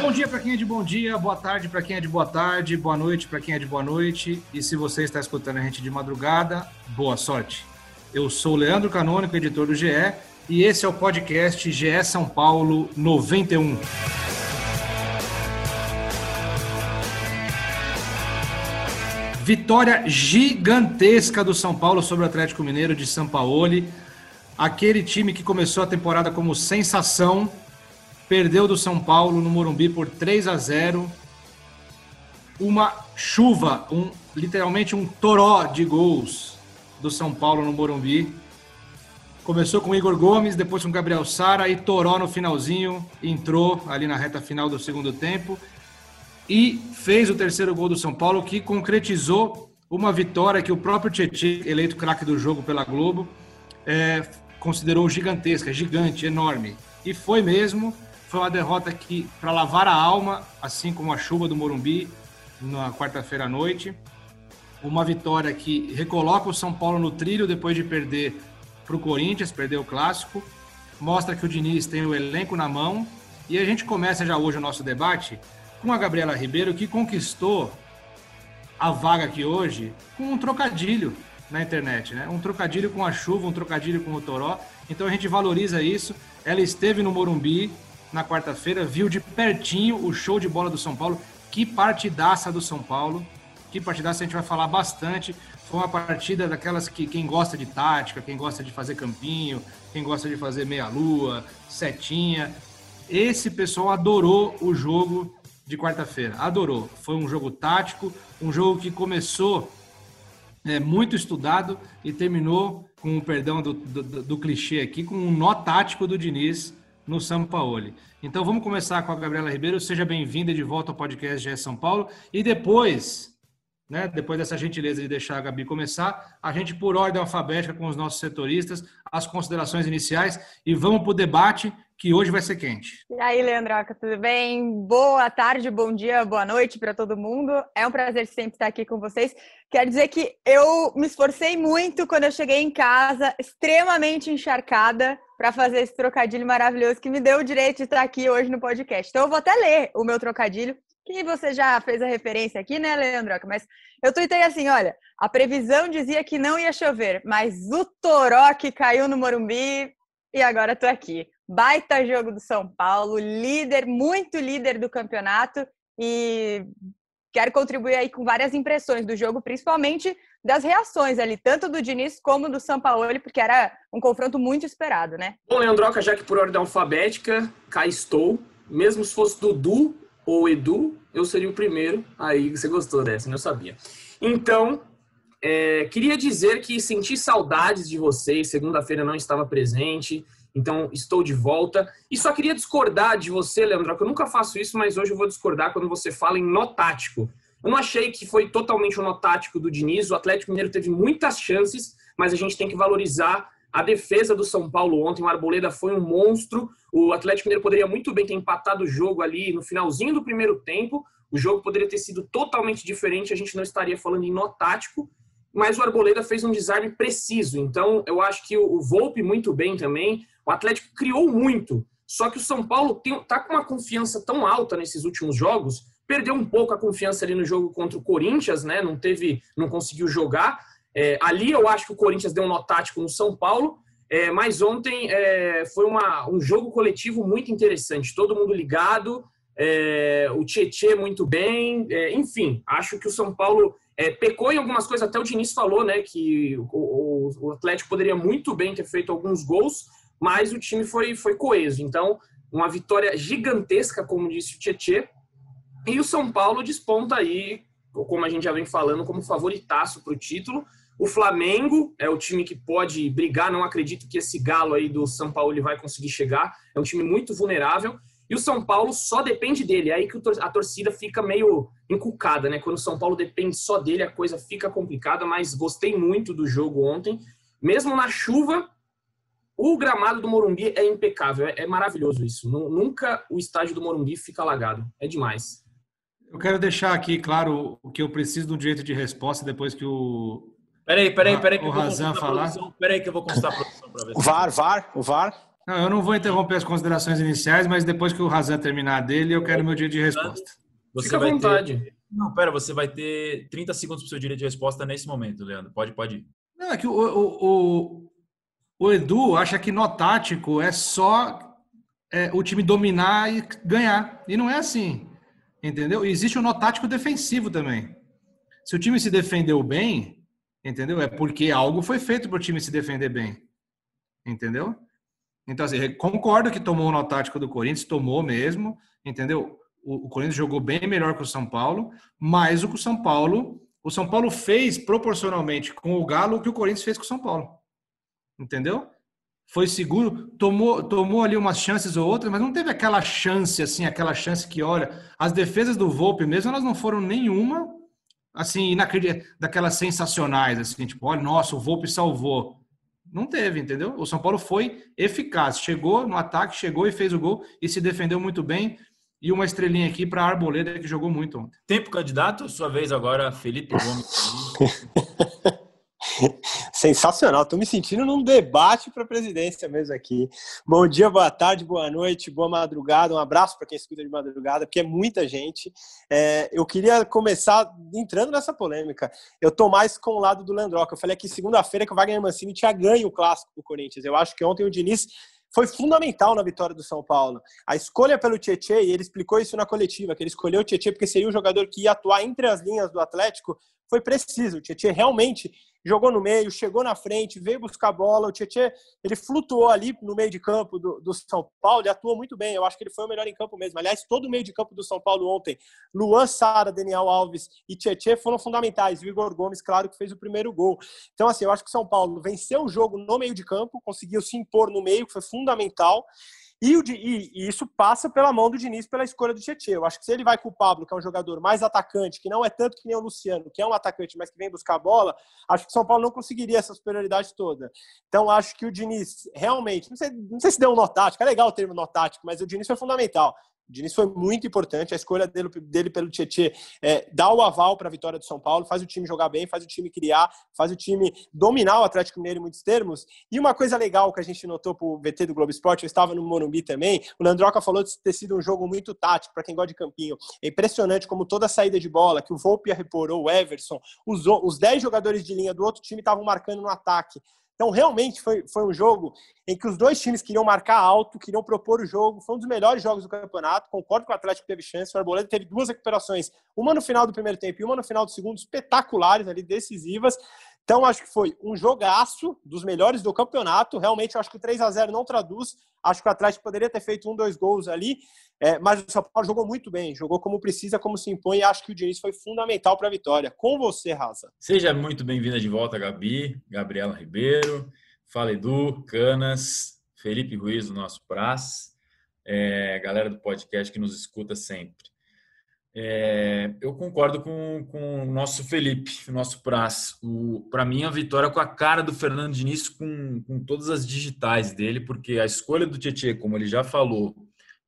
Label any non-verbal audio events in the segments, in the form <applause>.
Bom dia para quem é de bom dia, boa tarde para quem é de boa tarde, boa noite para quem é de boa noite. E se você está escutando a gente de madrugada, boa sorte. Eu sou Leandro Canônico, editor do GE, e esse é o podcast GE São Paulo 91. Vitória gigantesca do São Paulo sobre o Atlético Mineiro de São Paulo. Aquele time que começou a temporada como sensação, perdeu do São Paulo no Morumbi por 3 a 0. Uma chuva, um, literalmente um toró de gols do São Paulo no Morumbi. Começou com Igor Gomes, depois com Gabriel Sara e Toró no finalzinho, entrou ali na reta final do segundo tempo e fez o terceiro gol do São Paulo, que concretizou uma vitória que o próprio Tietchan, eleito craque do jogo pela Globo, é, considerou gigantesca, gigante, enorme. E foi mesmo, foi uma derrota que, para lavar a alma, assim como a chuva do Morumbi, na quarta-feira à noite, uma vitória que recoloca o São Paulo no trilho depois de perder para o Corinthians, perder o clássico, mostra que o Diniz tem o elenco na mão, e a gente começa já hoje o nosso debate com a Gabriela Ribeiro, que conquistou a vaga aqui hoje com um trocadilho na internet, né? Um trocadilho com a chuva, um trocadilho com o Toró. Então a gente valoriza isso. Ela esteve no Morumbi na quarta-feira, viu de pertinho o show de bola do São Paulo. Que partidaça do São Paulo. Que partidaça a gente vai falar bastante. Foi uma partida daquelas que quem gosta de tática, quem gosta de fazer campinho, quem gosta de fazer meia-lua, setinha. Esse pessoal adorou o jogo de quarta-feira. Adorou. Foi um jogo tático, um jogo que começou é, muito estudado e terminou, com o perdão do, do, do, clichê aqui, com um nó tático do Diniz no São Paulo. Então vamos começar com a Gabriela Ribeiro. Seja bem-vinda de volta ao podcast GE São Paulo. E depois, né, depois dessa gentileza de deixar a Gabi começar, a gente, por ordem alfabética, com os nossos setoristas, as considerações iniciais e vamos para o debate que hoje vai ser quente. E aí, Leandroca, tudo bem? Boa tarde, bom dia, boa noite para todo mundo. É um prazer sempre estar aqui com vocês. Quero dizer que eu me esforcei muito quando eu cheguei em casa, extremamente encharcada, para fazer esse trocadilho maravilhoso que me deu o direito de estar aqui hoje no podcast. Então, eu vou até ler o meu trocadilho, que você já fez a referência aqui, né, Leandroca? Mas eu tuitei assim: olha, a previsão dizia que não ia chover, mas o toró que caiu no Morumbi e agora estou aqui. Baita jogo do São Paulo, líder, muito líder do campeonato e quero contribuir aí com várias impressões do jogo, principalmente das reações ali, tanto do Diniz como do São Paulo, porque era um confronto muito esperado, né? Bom, Leandroca, já que por ordem alfabética, cá estou. Mesmo se fosse Dudu ou Edu, eu seria o primeiro. Aí você gostou dessa, né? eu sabia. Então, é, queria dizer que senti saudades de vocês. Segunda-feira não estava presente. Então, estou de volta. E só queria discordar de você, Leandro, que eu nunca faço isso, mas hoje eu vou discordar quando você fala em nó tático. Eu não achei que foi totalmente o nó tático do Diniz. O Atlético Mineiro teve muitas chances, mas a gente tem que valorizar a defesa do São Paulo ontem. O Arboleda foi um monstro. O Atlético Mineiro poderia muito bem ter empatado o jogo ali no finalzinho do primeiro tempo. O jogo poderia ter sido totalmente diferente. A gente não estaria falando em nó tático mas o Arboleda fez um desarme preciso. Então, eu acho que o Volpe muito bem também. O Atlético criou muito, só que o São Paulo está com uma confiança tão alta nesses últimos jogos, perdeu um pouco a confiança ali no jogo contra o Corinthians, né? Não teve, não conseguiu jogar. É, ali eu acho que o Corinthians deu um nó tático no São Paulo, é, mas ontem é, foi uma, um jogo coletivo muito interessante, todo mundo ligado, é, o Tietê muito bem, é, enfim, acho que o São Paulo é, pecou em algumas coisas, até o Diniz falou, né, que o, o, o, Atlético poderia muito bem ter feito alguns gols, mas o time foi, foi coeso. Então, uma vitória gigantesca, como disse o Tietê, e o São Paulo desponta aí, como a gente já vem falando, como favoritaço para o título. O Flamengo é o time que pode brigar, não acredito que esse galo aí do São Paulo vai conseguir chegar. É um time muito vulnerável. E o São Paulo só depende dele. É aí que a torcida fica meio encucada, né? Quando o São Paulo depende só dele, a coisa fica complicada, mas gostei muito do jogo ontem. Mesmo na chuva, o gramado do Morumbi é impecável. É, maravilhoso isso. Nunca o estádio do Morumbi fica alagado. É demais. Eu quero deixar aqui claro o que eu preciso de um direito de resposta depois que o Peraí, peraí, peraí. Que o Razan falar. Peraí que eu vou constar a produção para ver. O VAR, VAR, o VAR. Não, eu não vou interromper as considerações iniciais, mas depois que o Razan terminar dele, eu quero meu dia de resposta. Você Fica à vontade. Ter... Não, pera, você vai ter 30 segundos para o seu direito de resposta nesse momento, Leandro. Pode, pode ir. Não, é que o, o, o, o Edu acha que nó tático é só é, o time dominar e ganhar. E não é assim. Entendeu? E existe o nó tático defensivo também. Se o time se defendeu bem, Entendeu? É porque algo foi feito para o time se defender bem. Entendeu? Então, assim, concordo que tomou o nó tático do Corinthians, tomou mesmo, entendeu? O, o, Corinthians jogou bem melhor que o São Paulo, mas o que o São Paulo, o São Paulo fez proporcionalmente com o Galo o que o Corinthians fez com o São Paulo. Entendeu? Foi seguro, tomou, tomou ali umas chances ou outras, mas não teve aquela chance assim, aquela chance que olha, as defesas do Volpe mesmo, elas não foram nenhuma assim, daquelas sensacionais, assim, tipo, olha, nossa, o Volpe salvou. Não teve, entendeu? O São Paulo foi eficaz, chegou no ataque, chegou e fez o gol e se defendeu muito bem. E uma estrelinha aqui para a Arboleda, que jogou muito ontem. Tempo candidato, sua vez agora, Felipe Gomes. <laughs> <laughs> Sensacional, estou me sentindo num debate para a presidência mesmo aqui. Bom dia, boa tarde, boa noite, boa madrugada, um abraço para quem escuta de madrugada, porque é muita gente. É, eu queria começar entrando nessa polêmica. Eu estou mais com o lado do Landroca. Eu falei aqui segunda-feira que o Wagner Mancini tinha ganho o clássico do Corinthians. Eu acho que ontem o Diniz foi fundamental na vitória do São Paulo. A escolha pelo Tietchan, e ele explicou isso na coletiva, que ele escolheu o Tietchan porque seria o jogador que ia atuar entre as linhas do Atlético, foi preciso. O Tietchan realmente jogou no meio, chegou na frente, veio buscar a bola. O Tietchan, ele flutuou ali no meio de campo do, do, São Paulo, ele atuou muito bem. Eu acho que ele foi o melhor em campo mesmo. Aliás, todo o meio de campo do São Paulo ontem, Luan Sara, Daniel Alves e Tietchan foram fundamentais. O Igor Gomes, claro, que fez o primeiro gol. Então, assim, eu acho que o São Paulo venceu o jogo no meio de campo, conseguiu se impor no meio, que foi fundamental. E, o, e, e, isso passa pela mão do Diniz pela escolha do Tietchan. Eu acho que se ele vai com o Pablo, que é um jogador mais atacante, que não é tanto que nem o Luciano, que é um atacante, mas que vem buscar a bola, acho que o São Paulo não conseguiria essa superioridade toda. Então, acho que o Diniz realmente, não sei, não sei se deu um notático, é legal o termo notático, mas o Diniz foi fundamental. O Diniz foi muito importante, a escolha dele, dele pelo Tietchan é, dá o aval para a vitória do São Paulo, faz o time jogar bem, faz o time criar, faz o time dominar o Atlético Mineiro em muitos termos. E uma coisa legal que a gente notou para o VT do Globo Esporte, eu estava no Morumbi também, o Landroca falou de ter sido um jogo muito tático para quem gosta de campinho. É impressionante como toda a saída de bola, que o Volpe reporou, o Everson, os, os 10 jogadores de linha do outro time estavam marcando no ataque. Então, realmente foi, foi um jogo em que os dois times queriam marcar alto, queriam propor o jogo. Foi um dos melhores jogos do campeonato. Concordo que o Atlético teve chance. O Arboleda teve duas recuperações, uma no final do primeiro tempo e uma no final do segundo, espetaculares ali, decisivas. Então, acho que foi um jogaço dos melhores do campeonato. Realmente, acho que o 3 a 0 não traduz. Acho que o Atlético poderia ter feito um, dois gols ali. É, mas o São Paulo jogou muito bem, jogou como precisa, como se impõe. E acho que o Diniz foi fundamental para a vitória. Com você, Raza. Seja muito bem-vinda de volta, Gabi, Gabriela Ribeiro, Fala Edu, Canas, Felipe Ruiz, o nosso Praz, é, galera do podcast que nos escuta sempre. É, eu concordo com, com o nosso Felipe, o nosso Praz. Para mim, a vitória com a cara do Fernando Diniz, com, com todas as digitais dele, porque a escolha do Tietchan, como ele já falou,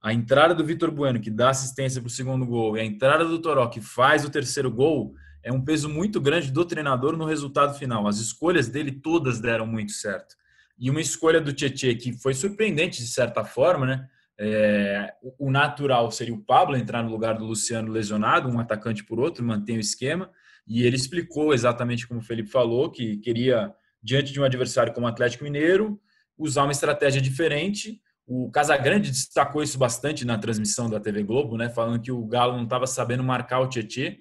a entrada do Vitor Bueno, que dá assistência para o segundo gol, e a entrada do Toró, que faz o terceiro gol, é um peso muito grande do treinador no resultado final. As escolhas dele todas deram muito certo. E uma escolha do Tietchan que foi surpreendente de certa forma, né? É, o natural seria o Pablo entrar no lugar do Luciano lesionado, um atacante por outro, mantém o esquema. E ele explicou exatamente como o Felipe falou, que queria, diante de um adversário como o Atlético Mineiro, usar uma estratégia diferente. O Casagrande destacou isso bastante na transmissão da TV Globo, né, falando que o Galo não estava sabendo marcar o Tietê,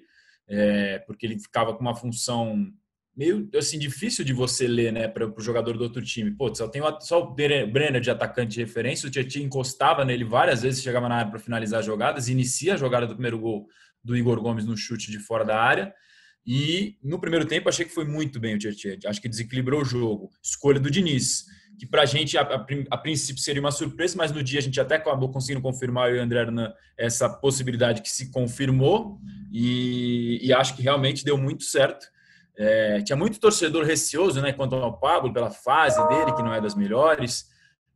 é, porque ele ficava com uma função meio assim difícil de você ler, né, para o jogador do outro time. Pô, só tem o, só o Brenner de atacante de referência, o Tietchan encostava nele várias vezes, chegava na área para finalizar jogadas, inicia a jogada do primeiro gol do Igor Gomes no chute de fora da área. E no primeiro tempo achei que foi muito bem o Tietchan. Acho que desequilibrou o jogo. Escolha do Diniz, que para a gente a, princípio seria uma surpresa, mas no dia a gente até acabou conseguindo confirmar eu e o André Hernan essa possibilidade que se confirmou e, e acho que realmente deu muito certo. É, tinha muito torcedor receoso, né, quanto ao Pablo pela fase dele que não é das melhores.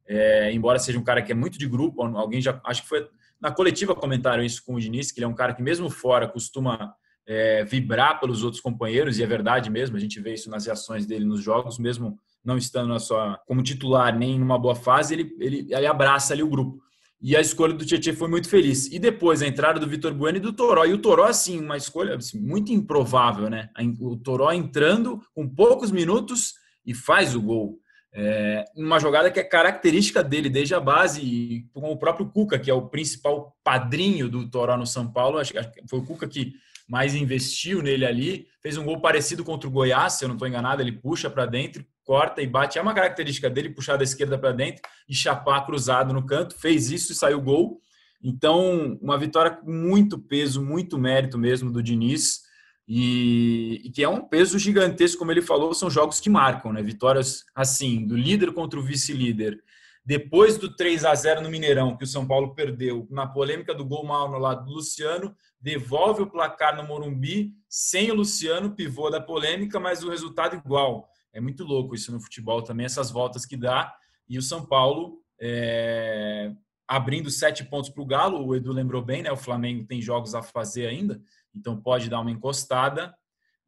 É, embora seja um cara que é muito de grupo, alguém já acho que foi na coletiva comentaram isso com o Diniz, que ele é um cara que mesmo fora costuma é, vibrar pelos outros companheiros, e é verdade mesmo, a gente vê isso nas reações dele nos jogos, mesmo não estando na sua, como titular nem numa boa fase, ele, ele, ele abraça ali o grupo. E a escolha do Tietchan foi muito feliz. E depois a entrada do Vitor Bueno e do Toró. E o Toró, assim, uma escolha assim, muito improvável, né? O Toró entrando com poucos minutos e faz o gol. É, uma jogada que é característica dele desde a base, e com o próprio Cuca, que é o principal padrinho do Toró no São Paulo. Acho que foi o Cuca que mais investiu nele ali. Fez um gol parecido contra o Goiás, se eu não estou enganado, ele puxa para dentro, corta e bate. É uma característica dele puxar da esquerda para dentro e chapar cruzado no canto. Fez isso e saiu gol. Então, uma vitória com muito peso, muito mérito mesmo do Diniz. E, e, que é um peso gigantesco, como ele falou, são jogos que marcam, né? Vitórias assim, do líder contra o vice-líder. Depois do 3 a 0 no Mineirão, que o São Paulo perdeu, na polêmica do gol mal no lado do Luciano, devolve o placar no Morumbi, sem o Luciano, pivô da polêmica, mas o resultado igual. É muito louco isso no futebol também, essas voltas que dá. E o São Paulo é, abrindo sete pontos para o Galo, o Edu lembrou bem, né? O Flamengo tem jogos a fazer ainda, então pode dar uma encostada.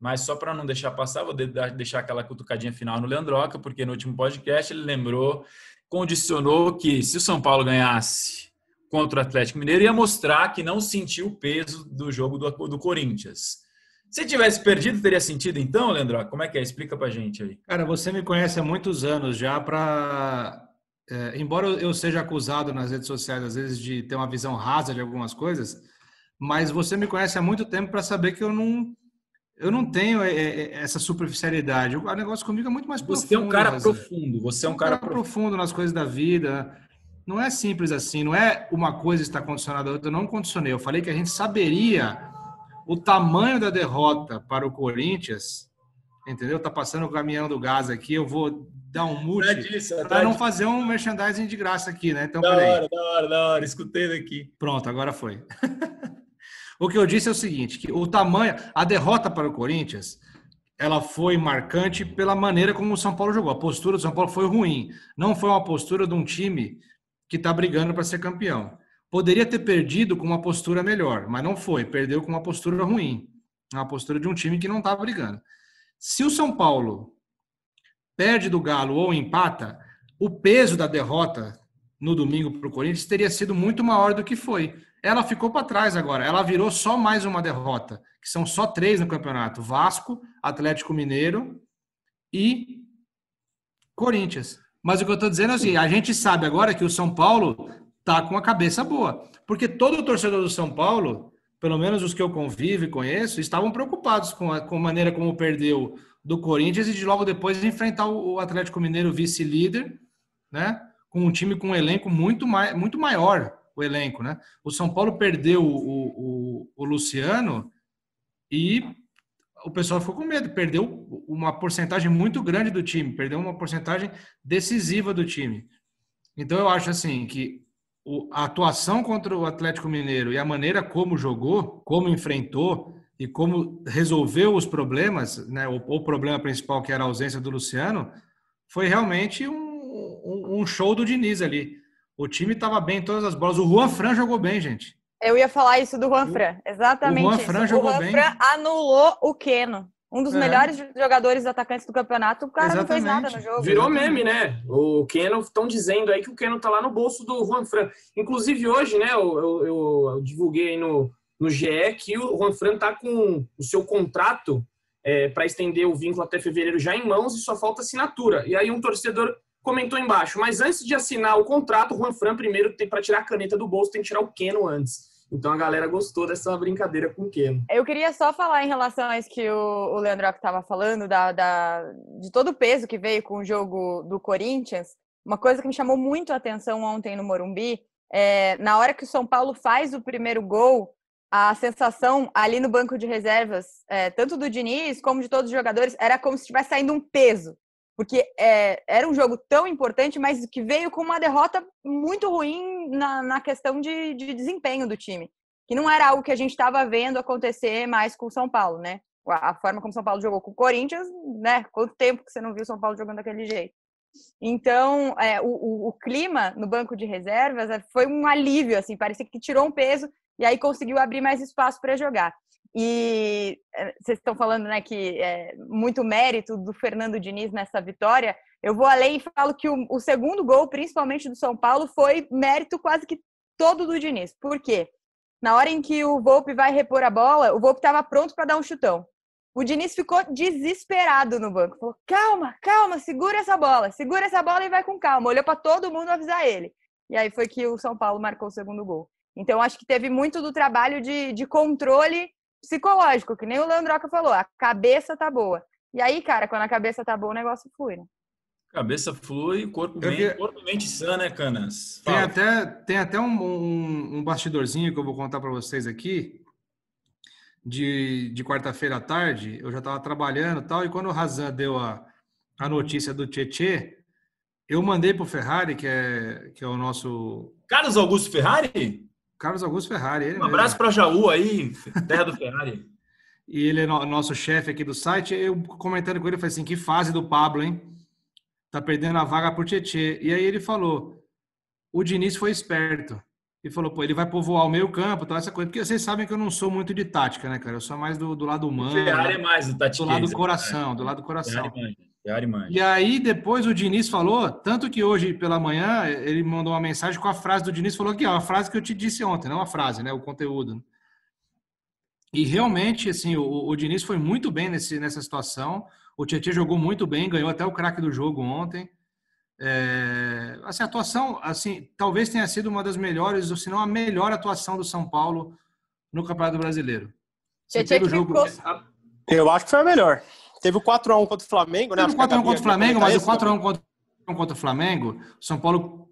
Mas só para não deixar passar, vou deixar aquela cutucadinha final no Leandroca, porque no último podcast ele lembrou, condicionou que se o São Paulo ganhasse contra o Atlético Mineiro, ia mostrar que não sentiu o peso do jogo do, do Corinthians. Se tivesse perdido, teria sentido então, Leandro? Como é que é? Explica pra gente aí. Cara, você me conhece há muitos anos já para é, embora eu seja acusado nas redes sociais às vezes de ter uma visão rasa de algumas coisas, mas você me conhece há muito tempo para saber que eu não eu não tenho é, é, essa superficialidade. O negócio comigo é muito mais profundo. Você é um cara profundo. Você é um, um cara, cara profundo nas coisas da vida não é simples assim, não é uma coisa está condicionada a outra. Eu não condicionei. Eu falei que a gente saberia o tamanho da derrota para o Corinthians, entendeu? Tá passando o caminhão do gás aqui, eu vou dar um mute é para não fazer um merchandising de graça aqui, né? Então, da peraí. hora, da hora, da hora, escutei daqui. Pronto, agora foi. <laughs> o que eu disse é o seguinte, que o tamanho, a derrota para o Corinthians, ela foi marcante pela maneira como o São Paulo jogou. A postura do São Paulo foi ruim. Não foi uma postura de um time que está brigando para ser campeão. Poderia ter perdido com uma postura melhor, mas não foi. Perdeu com uma postura ruim. Uma postura de um time que não estava brigando. Se o São Paulo perde do Galo ou empata, o peso da derrota no domingo para o Corinthians teria sido muito maior do que foi. Ela ficou para trás agora. Ela virou só mais uma derrota, que são só três no campeonato: Vasco, Atlético Mineiro e Corinthians. Mas o que eu estou dizendo é assim: a gente sabe agora que o São Paulo está com a cabeça boa. Porque todo torcedor do São Paulo, pelo menos os que eu convivo e conheço, estavam preocupados com a, com a maneira como perdeu do Corinthians e de logo depois enfrentar o Atlético Mineiro vice-líder, né? Com um time com um elenco muito, mai, muito maior, o elenco, né? O São Paulo perdeu o, o, o Luciano e o pessoal ficou com medo, perdeu uma porcentagem muito grande do time, perdeu uma porcentagem decisiva do time. Então eu acho assim que a atuação contra o Atlético Mineiro e a maneira como jogou, como enfrentou e como resolveu os problemas, né, o, o problema principal que era a ausência do Luciano, foi realmente um, um, um show do Diniz ali. O time estava bem em todas as bolas. O Juan Fran jogou bem, gente. Eu ia falar isso do Juan Fran, exatamente. O Juan Fran isso. jogou o Juan bem. Fran anulou o Keno. Um dos é. melhores jogadores atacantes do campeonato, o cara Exatamente. não fez nada no jogo. Virou meme, né? O Keno, estão dizendo aí que o Keno tá lá no bolso do Juan Fran. Inclusive hoje, né, eu, eu, eu divulguei no, no GE que o Juan Fran tá com o seu contrato é, para estender o vínculo até fevereiro já em mãos e só falta assinatura. E aí um torcedor comentou embaixo, mas antes de assinar o contrato, o Juan Fran primeiro tem para tirar a caneta do bolso, tem que tirar o Keno antes. Então a galera gostou dessa brincadeira com o Keno. Eu queria só falar em relação a isso que o, Leandro estava falando, da, da, de todo o peso que veio com o jogo do Corinthians. Uma coisa que me chamou muito a atenção ontem no Morumbi, é, na hora que o São Paulo faz o primeiro gol, a sensação ali no banco de reservas, é, tanto do Diniz como de todos os jogadores, era como se estivesse saindo um peso. Porque é, era um jogo tão importante, mas que veio com uma derrota muito ruim na, na questão de, de desempenho do time. Que não era algo que a gente estava vendo acontecer mais com o São Paulo, né? A forma como o São Paulo jogou com o Corinthians, né? Quanto tempo que você não viu o São Paulo jogando daquele jeito? Então, é, o, o, o, clima no banco de reservas é, foi um alívio, assim, parecia que tirou um peso e aí conseguiu abrir mais espaço para jogar. E é, vocês estão falando né, que é muito mérito do Fernando Diniz nessa vitória. Eu vou além e falo que o, o segundo gol, principalmente do São Paulo, foi mérito quase que todo do Diniz. Por quê? Na hora em que o Volpe vai repor a bola, o Volpe estava pronto para dar um chutão. O Diniz ficou desesperado no banco. Falou: calma, calma, segura essa bola, segura essa bola e vai com calma. Olhou para todo mundo avisar ele. E aí foi que o São Paulo marcou o segundo gol. Então, acho que teve muito do trabalho de, de controle psicológico, que nem o Leandroca falou, a cabeça tá boa. E aí, cara, quando a cabeça tá boa, o negócio flui, né? Cabeça flui, corpo bem, corpo mente sã, né, Canas? Tem até, tem até um, um, um bastidorzinho que eu vou contar para vocês aqui, de, de quarta-feira à tarde, eu já estava trabalhando e tal, e quando o Razan deu a, a notícia do Tietê, eu mandei para o Ferrari, que é, que é o nosso... Carlos Augusto Ferrari? Carlos Augusto Ferrari. um abraço para Jaú aí, terra do Ferrari. <laughs> e ele é no, nosso chefe aqui do site. Eu comentando com ele, falei assim: que fase do Pablo, hein? Tá perdendo a vaga por Tietê. E aí ele falou: o Diniz foi esperto. E falou, pô, ele vai povoar o meio campo, tal, essa coisa. Porque vocês sabem que eu não sou muito de tática, né, cara? Eu sou mais do, do lado humano. Ferrari é mais do tático. Do lado do coração, do lado do coração. Ferrari e aí depois o Diniz falou, tanto que hoje pela manhã ele mandou uma mensagem com a frase do Diniz, falou aqui, ó, a frase que eu te disse ontem, não a frase, né, o conteúdo. E realmente, assim, o, o Diniz foi muito bem nesse, nessa situação. O Tietchan jogou muito bem, ganhou até o craque do jogo ontem. É, assim, a atuação, assim, talvez tenha sido uma das melhores, ou se não a melhor atuação do São Paulo no Campeonato Brasileiro. Tietchan jogo... Ficou... Eu acho que foi a melhor. Teve o 4x1 contra o Flamengo, né? Teve o 4x1 contra o Flamengo, mas o 4x1 contra, contra o Flamengo, o São Paulo,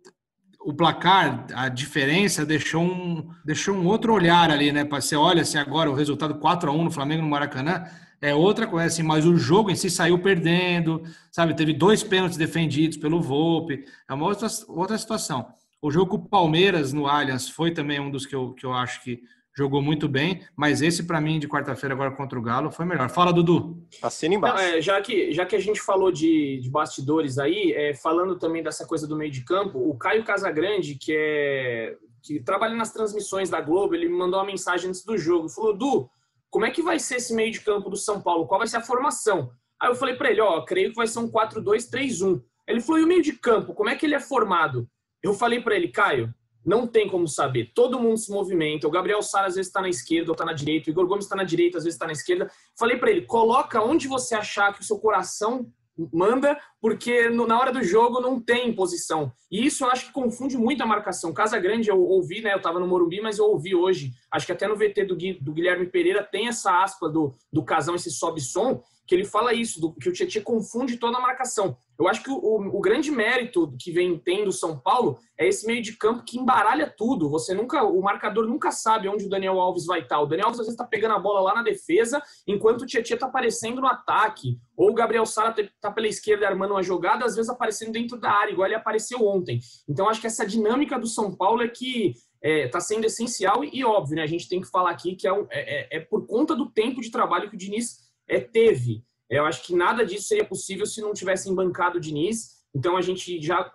o placar, a diferença deixou um, deixou um outro olhar ali, né? Você olha assim agora o resultado 4x1 no Flamengo no Maracanã, é outra coisa, assim, mas o jogo em si saiu perdendo, sabe? Teve dois pênaltis defendidos pelo Volpe, é uma outra, outra situação. O jogo com o Palmeiras no Allianz foi também um dos que eu, que eu acho que jogou muito bem, mas esse para mim de quarta-feira agora contra o Galo foi melhor. Fala, Dudu. Assina embaixo. Não, é, já, que, já que a gente falou de, de bastidores aí, é, falando também dessa coisa do meio de campo, o Caio Casagrande, que é que trabalha nas transmissões da Globo, ele me mandou uma mensagem antes do jogo, falou: "Du, como é que vai ser esse meio de campo do São Paulo? Qual vai ser a formação?" Aí eu falei para ele: "Ó, creio que vai ser um 4-2-3-1". Ele falou: "E o meio de campo, como é que ele é formado?" Eu falei para ele: "Caio, não tem como saber. Todo mundo se movimenta. O Gabriel Sara às vezes está na esquerda ou está na direita. O Igor Gomes está na direita, às vezes está na esquerda. Falei para ele: coloca onde você achar que o seu coração manda, porque na hora do jogo não tem posição. E isso eu acho que confunde muito a marcação. Casa Grande eu ouvi, né? Eu estava no Morumbi, mas eu ouvi hoje. Acho que até no VT do, do Guilherme Pereira tem essa aspa do, do casão, esse sobe-som, que ele fala isso, do, que o Tietchan confunde toda a marcação. Eu acho que o, o, grande mérito que vem tendo o São Paulo é esse meio de campo que embaralha tudo. Você nunca, o marcador nunca sabe onde o Daniel Alves vai estar. O Daniel Alves às vezes está pegando a bola lá na defesa, enquanto o Tietchan está aparecendo no ataque. Ou o Gabriel Sara está pela esquerda armando uma jogada, às vezes aparecendo dentro da área, igual ele apareceu ontem. Então acho que essa dinâmica do São Paulo é que está é, tá sendo essencial e, e, óbvio, né? A gente tem que falar aqui que é, é, é, é por conta do tempo de trabalho que o Diniz é, teve. Eu acho que nada disso seria possível se não tivessem bancado o Diniz. Então a gente já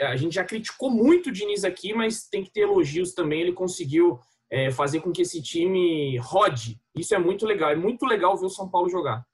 a gente já criticou muito o Diniz aqui, mas tem que ter elogios também. Ele conseguiu é, fazer com que esse time rode. Isso é muito legal. É muito legal ver o São Paulo jogar.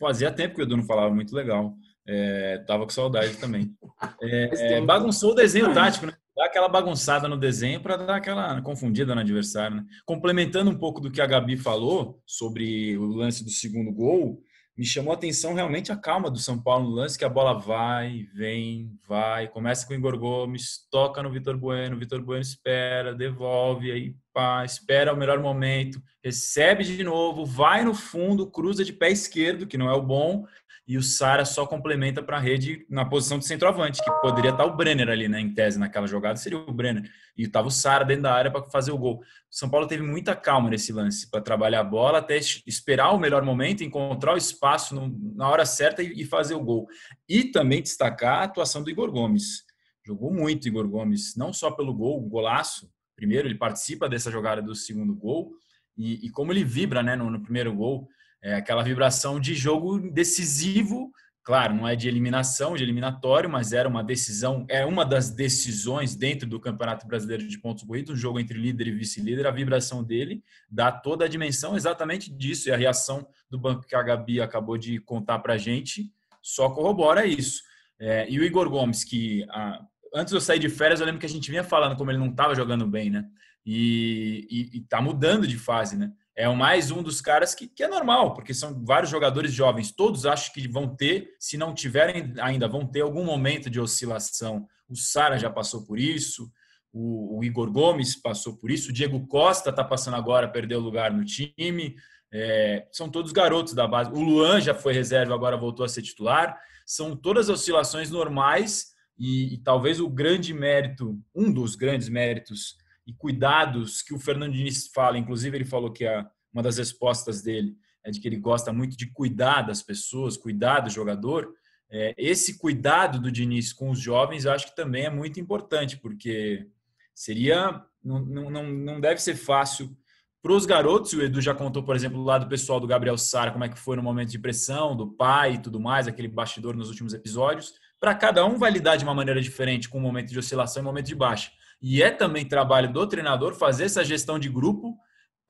Fazia tempo que o Edu não falava muito legal. É, tava com saudade também. <laughs> É, é, bagunçou o desenho tático, né? Dá aquela bagunçada no desenho para dar aquela confundida no adversário. Né? Complementando um pouco do que a Gabi falou sobre o lance do segundo gol, me chamou a atenção realmente a calma do São Paulo no lance, que a bola vai, vem, vai, começa com o Igor Gomes, toca no Vitor Bueno, Vitor Bueno espera, devolve, aí pá, espera o melhor momento, recebe de novo, vai no fundo, cruza de pé esquerdo, que não é o bom, e o Sara só complementa para a rede na posição de centroavante, que poderia estar o Brenner ali, né, em tese, naquela jogada, seria o Brenner. E estava o Sara dentro da área para fazer o gol. O São Paulo teve muita calma nesse lance para trabalhar a bola, até esperar o melhor momento, encontrar o espaço no, na hora certa e, e, fazer o gol. E também destacar a atuação do Igor Gomes. Jogou muito Igor Gomes, não só pelo gol, o golaço. Primeiro, ele participa dessa jogada do segundo gol, e, e como ele vibra né, no, no primeiro gol é aquela vibração de jogo decisivo, claro, não é de eliminação, de eliminatório, mas era uma decisão, é uma das decisões dentro do Campeonato Brasileiro de Pontos Corridos, um jogo entre líder e vice-líder, a vibração dele dá toda a dimensão exatamente disso, e a reação do banco que a Gabi acabou de contar para a gente só corrobora isso. É, e o Igor Gomes, que a, antes de eu sair de férias, eu lembro que a gente vinha falando como ele não estava jogando bem, né? E, está mudando de fase, né? É mais um dos caras que, que, é normal, porque são vários jogadores jovens, todos acho que vão ter, se não tiverem ainda, vão ter algum momento de oscilação. O Sara já passou por isso, o, o, Igor Gomes passou por isso, o Diego Costa está passando agora, perdeu lugar no time. É, são todos garotos da base. O Luan já foi reserva, agora voltou a ser titular. São todas oscilações normais e, e talvez o grande mérito, um dos grandes méritos e cuidados que o Fernando Diniz fala, inclusive ele falou que a, uma das respostas dele é de que ele gosta muito de cuidar das pessoas, cuidar do jogador. É, esse cuidado do Diniz com os jovens eu acho que também é muito importante, porque seria. Não, não, não deve ser fácil para os garotos. O Edu já contou, por exemplo, do lado pessoal do Gabriel Sara, como é que foi no momento de pressão, do pai e tudo mais, aquele bastidor nos últimos episódios. Para cada um vai lidar de uma maneira diferente com o momento de oscilação e momento de baixa. E é também trabalho do treinador fazer essa gestão de grupo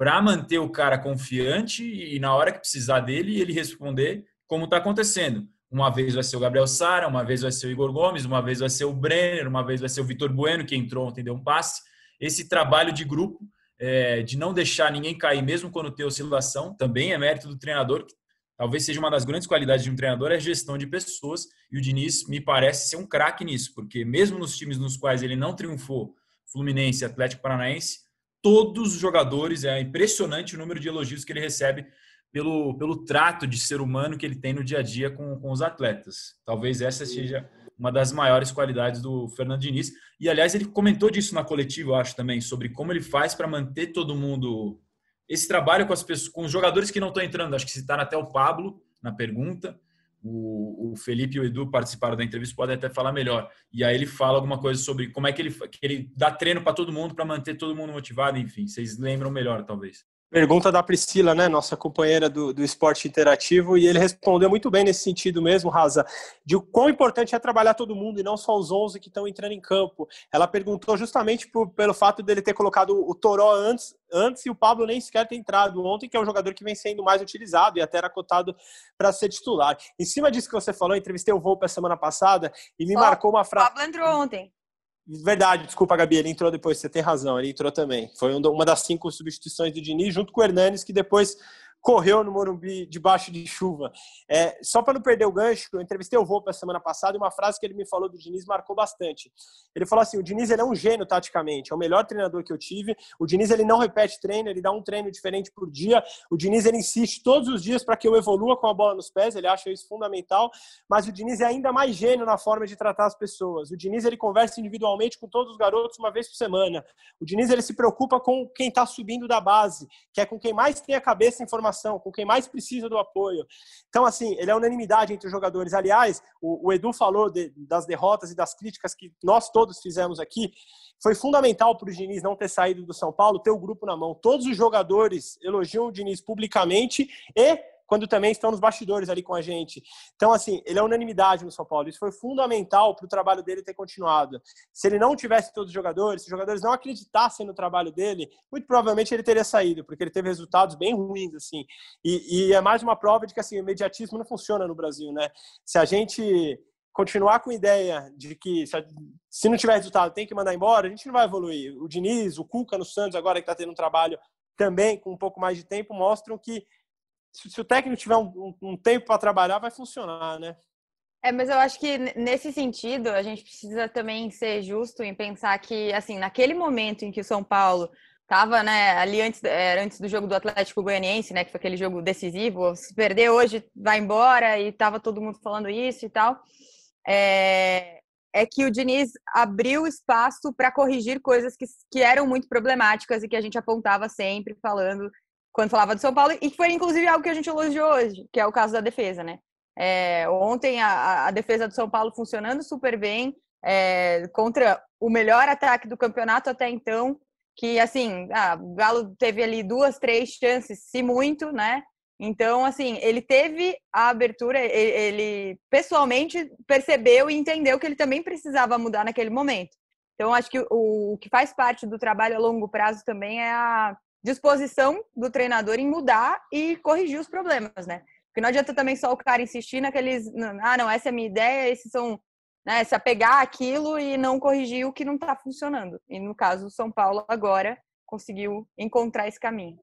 para manter o cara confiante e na hora que precisar dele, ele responder como está acontecendo. Uma vez vai ser o Gabriel Sara, uma vez vai ser o Igor Gomes, uma vez vai ser o Brenner, uma vez vai ser o Vitor Bueno, que entrou ontem deu um passe. Esse trabalho de grupo, é, de não deixar ninguém cair, mesmo quando tem oscilação, também é mérito do treinador. Talvez seja uma das grandes qualidades de um treinador é a gestão de pessoas. E o Diniz me parece ser um craque nisso, porque mesmo nos times nos quais ele não triunfou Fluminense, Atlético Paranaense, todos os jogadores, é impressionante o número de elogios que ele recebe pelo, pelo trato de ser humano que ele tem no dia a dia com, com os atletas. Talvez essa seja uma das maiores qualidades do Fernando Diniz. E, aliás, ele comentou disso na coletiva, eu acho também, sobre como ele faz para manter todo mundo. Esse trabalho com, as pessoas, com os jogadores que não estão entrando. Acho que citaram até o Pablo na pergunta o, o, Felipe e o Edu participaram da entrevista, podem até falar melhor. E aí ele fala alguma coisa sobre como é que ele, que ele dá treino para todo mundo, para manter todo mundo motivado, enfim. Vocês lembram melhor, talvez. Pergunta da Priscila, né, nossa companheira do, do esporte interativo, e ele respondeu muito bem nesse sentido mesmo, Raza, de o quão importante é trabalhar todo mundo e não só os 11 que estão entrando em campo. Ela perguntou justamente por, pelo fato dele ter colocado o Toró antes, antes e o Pablo nem sequer ter entrado ontem, que é um jogador que vem sendo mais utilizado e até era cotado para ser titular. Em cima disso que você falou, entrevistei o Volpe a semana passada e me só marcou uma frase. O Pablo entrou ontem. Verdade, desculpa, Gabi, ele entrou depois, você tem razão, ele entrou também. Foi uma das cinco substituições do Diniz, junto com o Hernanes, que depois correu no Morumbi debaixo de chuva. É, só para não perder o gancho, eu entrevistei o Volpe a semana passada e uma frase que ele me falou do Diniz marcou bastante. Ele falou assim: o Diniz ele é um gênio taticamente, é o melhor treinador que eu tive. O Diniz ele não repete treino, ele dá um treino diferente por dia. O Diniz ele insiste todos os dias para que eu evolua com a bola nos pés, ele acha isso fundamental. Mas o Diniz é ainda mais gênio na forma de tratar as pessoas. O Diniz ele conversa individualmente com todos os garotos uma vez por semana. O Diniz ele se preocupa com quem está subindo da base, que é com quem mais tem a cabeça em formação com quem mais precisa do apoio. Então, assim, ele é unanimidade entre os jogadores. Aliás, o, o Edu falou de, das derrotas e das críticas que nós todos fizemos aqui. Foi fundamental para o Diniz não ter saído do São Paulo, ter o grupo na mão. Todos os jogadores elogiam o Diniz publicamente e quando também estão nos bastidores ali com a gente. Então, assim, ele é unanimidade no São Paulo. Isso foi fundamental para o trabalho dele ter continuado. Se ele não tivesse todos os jogadores, se os jogadores não acreditassem no trabalho dele, muito provavelmente ele teria saído, porque ele teve resultados bem ruins, assim. E, e é mais uma prova de que, assim, o imediatismo não funciona no Brasil, né? Se a gente continuar com a ideia de que se não tiver resultado tem que mandar embora, a gente não vai evoluir. O Diniz, o Cuca no Santos agora que está tendo um trabalho também com um pouco mais de tempo mostram que se, o técnico tiver um, um tempo para trabalhar, vai funcionar, né? É, mas eu acho que nesse sentido a gente precisa também ser justo em pensar que, assim, naquele momento em que o São Paulo Tava, né, ali antes, antes do jogo do Atlético Goianiense, né, que foi aquele jogo decisivo, se perder hoje vai embora e tava todo mundo falando isso e tal. É, é que o Diniz abriu espaço para corrigir coisas que, que eram muito problemáticas e que a gente apontava sempre falando quando falava do São Paulo e que foi inclusive algo que a gente elogiou hoje, que é o caso da defesa, né? É, ontem a, a, defesa do São Paulo funcionando super bem é, contra o melhor ataque do campeonato até então, que assim, ah, o Galo teve ali duas, três chances, se muito, né? Então, assim, ele teve a abertura, ele, ele, pessoalmente percebeu e entendeu que ele também precisava mudar naquele momento. Então, acho que o, o que faz parte do trabalho a longo prazo também é a disposição do treinador em mudar e corrigir os problemas, né? Porque não adianta também só o cara insistir naqueles, ah, não, essa é a minha ideia, esses são, né, se apegar aquilo e não corrigir o que não está funcionando. E no caso, o São Paulo agora conseguiu encontrar esse caminho.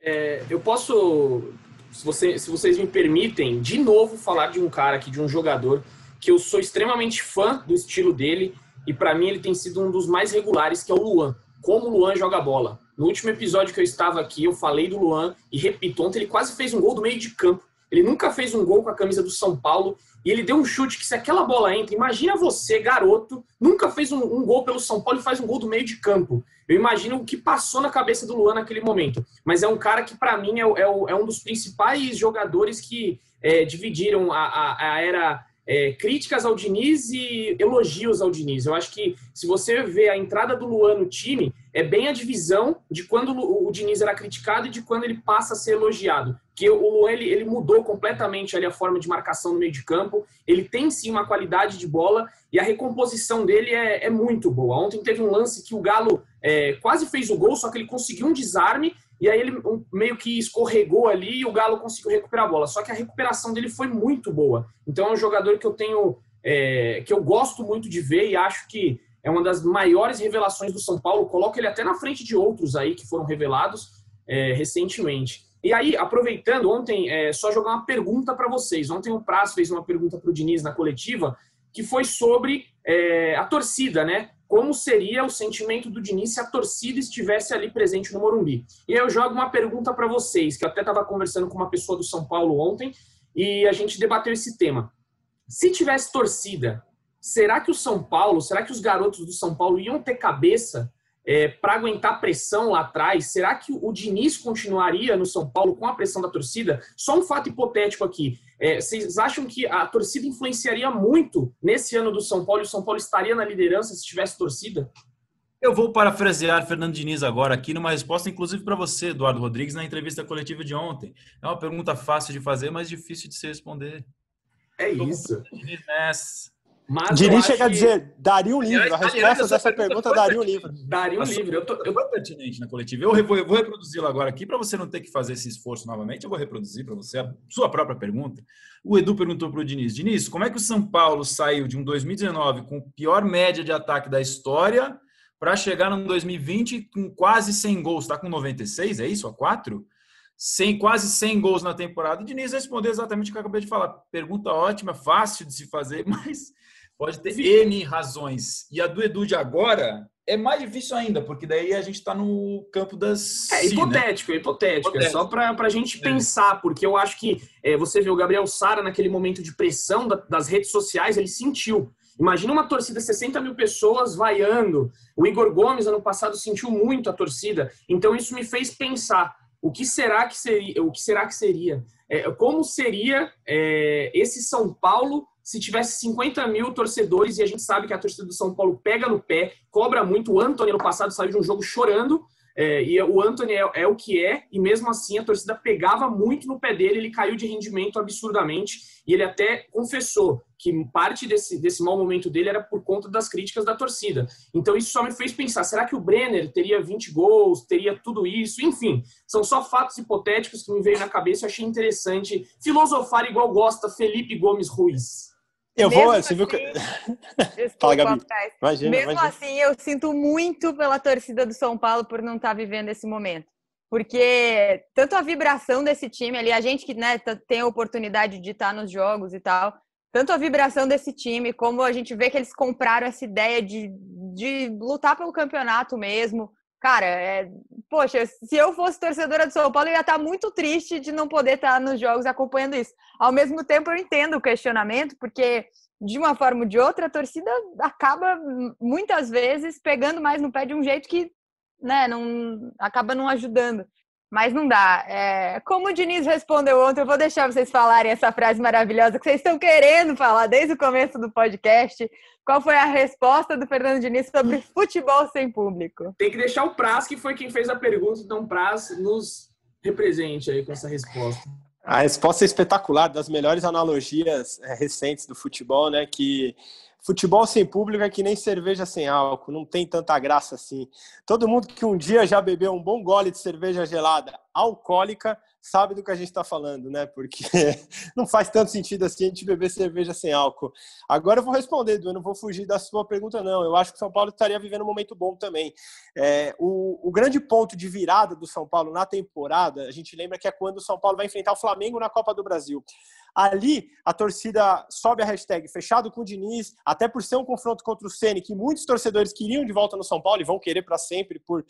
É, eu posso, se, você, se vocês me permitem, de novo falar de um cara aqui, de um jogador que eu sou extremamente fã do estilo dele e para mim ele tem sido um dos mais regulares, que é o Luan. Como o Luan joga bola. No último episódio que eu estava aqui, eu falei do Luan e repito, ontem ele quase fez um gol do meio de campo. Ele nunca fez um gol com a camisa do São Paulo e ele deu um chute que se aquela bola entra, imagina você, garoto, nunca fez um, um gol pelo São Paulo e faz um gol do meio de campo. Eu imagino o que passou na cabeça do Luan naquele momento. Mas é um cara que, para mim, é, é, é, um dos principais jogadores que é, dividiram a, a, a era é, críticas ao Diniz e elogios ao Diniz. Eu acho que se você vê a entrada do Luan no time, é bem a divisão de quando o Diniz era criticado e de quando ele passa a ser elogiado. Que o Luan ele, ele mudou completamente ali a forma de marcação no meio de campo. Ele tem sim uma qualidade de bola e a recomposição dele é, é muito boa. Ontem teve um lance que o Galo é, quase fez o gol, só que ele conseguiu um desarme e aí ele meio que escorregou ali e o Galo conseguiu recuperar a bola. Só que a recuperação dele foi muito boa. Então é um jogador que eu tenho. É, que eu gosto muito de ver e acho que é uma das maiores revelações do São Paulo. Coloco ele até na frente de outros aí que foram revelados é, recentemente. E aí, aproveitando, ontem, é, só jogar uma pergunta para vocês. Ontem o Praz fez uma pergunta para o Diniz na coletiva, que foi sobre é, a torcida, né? Como seria o sentimento do Diniz se a torcida estivesse ali presente no Morumbi? E aí eu jogo uma pergunta para vocês, que eu até estava conversando com uma pessoa do São Paulo ontem, e a gente debateu esse tema. Se tivesse torcida, será que o São Paulo, será que os garotos do São Paulo iam ter cabeça é, para aguentar pressão lá atrás? Será que o Diniz continuaria no São Paulo com a pressão da torcida? Só um fato hipotético aqui. É, vocês acham que a torcida influenciaria muito nesse ano do São Paulo e o São Paulo estaria na liderança se tivesse torcida? Eu vou parafrasear Fernando Diniz agora aqui numa resposta, inclusive para você, Eduardo Rodrigues, na entrevista coletiva de ontem. É uma pergunta fácil de fazer, mas difícil de se responder. É isso. Diniz mas Diniz chega a dizer, daria um livro. A resposta dessa pergunta daria um livro. Daria um livro. Eu, tô, eu... Pertinente na coletiva. Eu vou, eu vou reproduzi-lo agora aqui para você não ter que fazer esse esforço novamente. Eu vou reproduzir para você a sua própria pergunta. O Edu perguntou para o Diniz: Diniz, como é que o São Paulo saiu de um 2019 com pior média de ataque da história para chegar no 2020 com quase 100 gols? Está com 96, é isso? A 4? 100, quase 100 gols na temporada. O Diniz respondeu exatamente o que eu acabei de falar. Pergunta ótima, fácil de se fazer, <laughs> mas Pode ter N razões. E a do Edu de agora é mais difícil ainda, porque daí a gente está no campo das. É hipotético, né? hipotético, hipotético. É só para a gente é. pensar, porque eu acho que é, você vê o Gabriel Sara naquele momento de pressão da, das redes sociais, ele sentiu. Imagina uma torcida, 60 mil pessoas vaiando. O Igor Gomes, ano passado, sentiu muito a torcida. Então, isso me fez pensar: o que será que seria? O que será que seria? É, como seria é, esse São Paulo se tivesse 50 mil torcedores, e a gente sabe que a torcida do São Paulo pega no pé, cobra muito. O Anthony, no passado, saiu de um jogo chorando, é, e o Anthony é, é, o que é, e mesmo assim a torcida pegava muito no pé dele, ele caiu de rendimento absurdamente, e ele até confessou que parte desse, desse mau momento dele era por conta das críticas da torcida. Então isso só me fez pensar, será que o Brenner teria 20 gols, teria tudo isso? Enfim, são só fatos hipotéticos que me veio na cabeça, eu achei interessante filosofar igual gosta Felipe Gomes Ruiz. Eu Mesmo vou, você assim, viu que. <laughs> Desculpa, Fala, Gabi. Imagina, Mesmo imagina. assim, eu sinto muito pela torcida do São Paulo por não estar tá vivendo esse momento. Porque tanto a vibração desse time ali, a gente que né, tem a oportunidade de estar nos jogos e tal, tanto a vibração desse time, como a gente vê que eles compraram essa ideia de, de lutar pelo campeonato mesmo. Cara, é, poxa, se eu fosse torcedora do São Paulo, eu ia estar muito triste de não poder estar nos jogos acompanhando isso. Ao mesmo tempo, eu entendo o questionamento, porque de uma forma ou de outra, a torcida acaba muitas vezes pegando mais no pé de um jeito que, né, não acaba não ajudando. Mas não dá. É, como o Diniz respondeu ontem, eu vou deixar vocês falarem essa frase maravilhosa que vocês estão querendo falar desde o começo do podcast. Qual foi a resposta do Fernando Diniz sobre futebol sem público? Tem que deixar o Praz, que foi quem fez a pergunta, então Praz nos represente aí com essa resposta. A resposta é espetacular, das melhores analogias é, recentes do futebol, né? Que futebol sem público é que nem cerveja sem álcool, não tem tanta graça assim. Todo mundo que um dia já bebeu um bom gole de cerveja gelada alcoólica sabe do que a gente está falando, né? Porque <laughs> não faz tanto sentido assim a gente beber cerveja sem álcool. Agora eu vou responder, Edu, eu não vou fugir da sua pergunta, não. Eu acho que o São Paulo estaria vivendo um momento bom também. É, o, o grande ponto de virada do São Paulo na temporada, a gente lembra que é quando o São Paulo vai enfrentar o Flamengo na Copa do Brasil. Ali, a torcida sobe a hashtag fechado com o Diniz, até por ser um confronto contra o Ceni, que muitos torcedores queriam de volta no São Paulo e vão querer para sempre por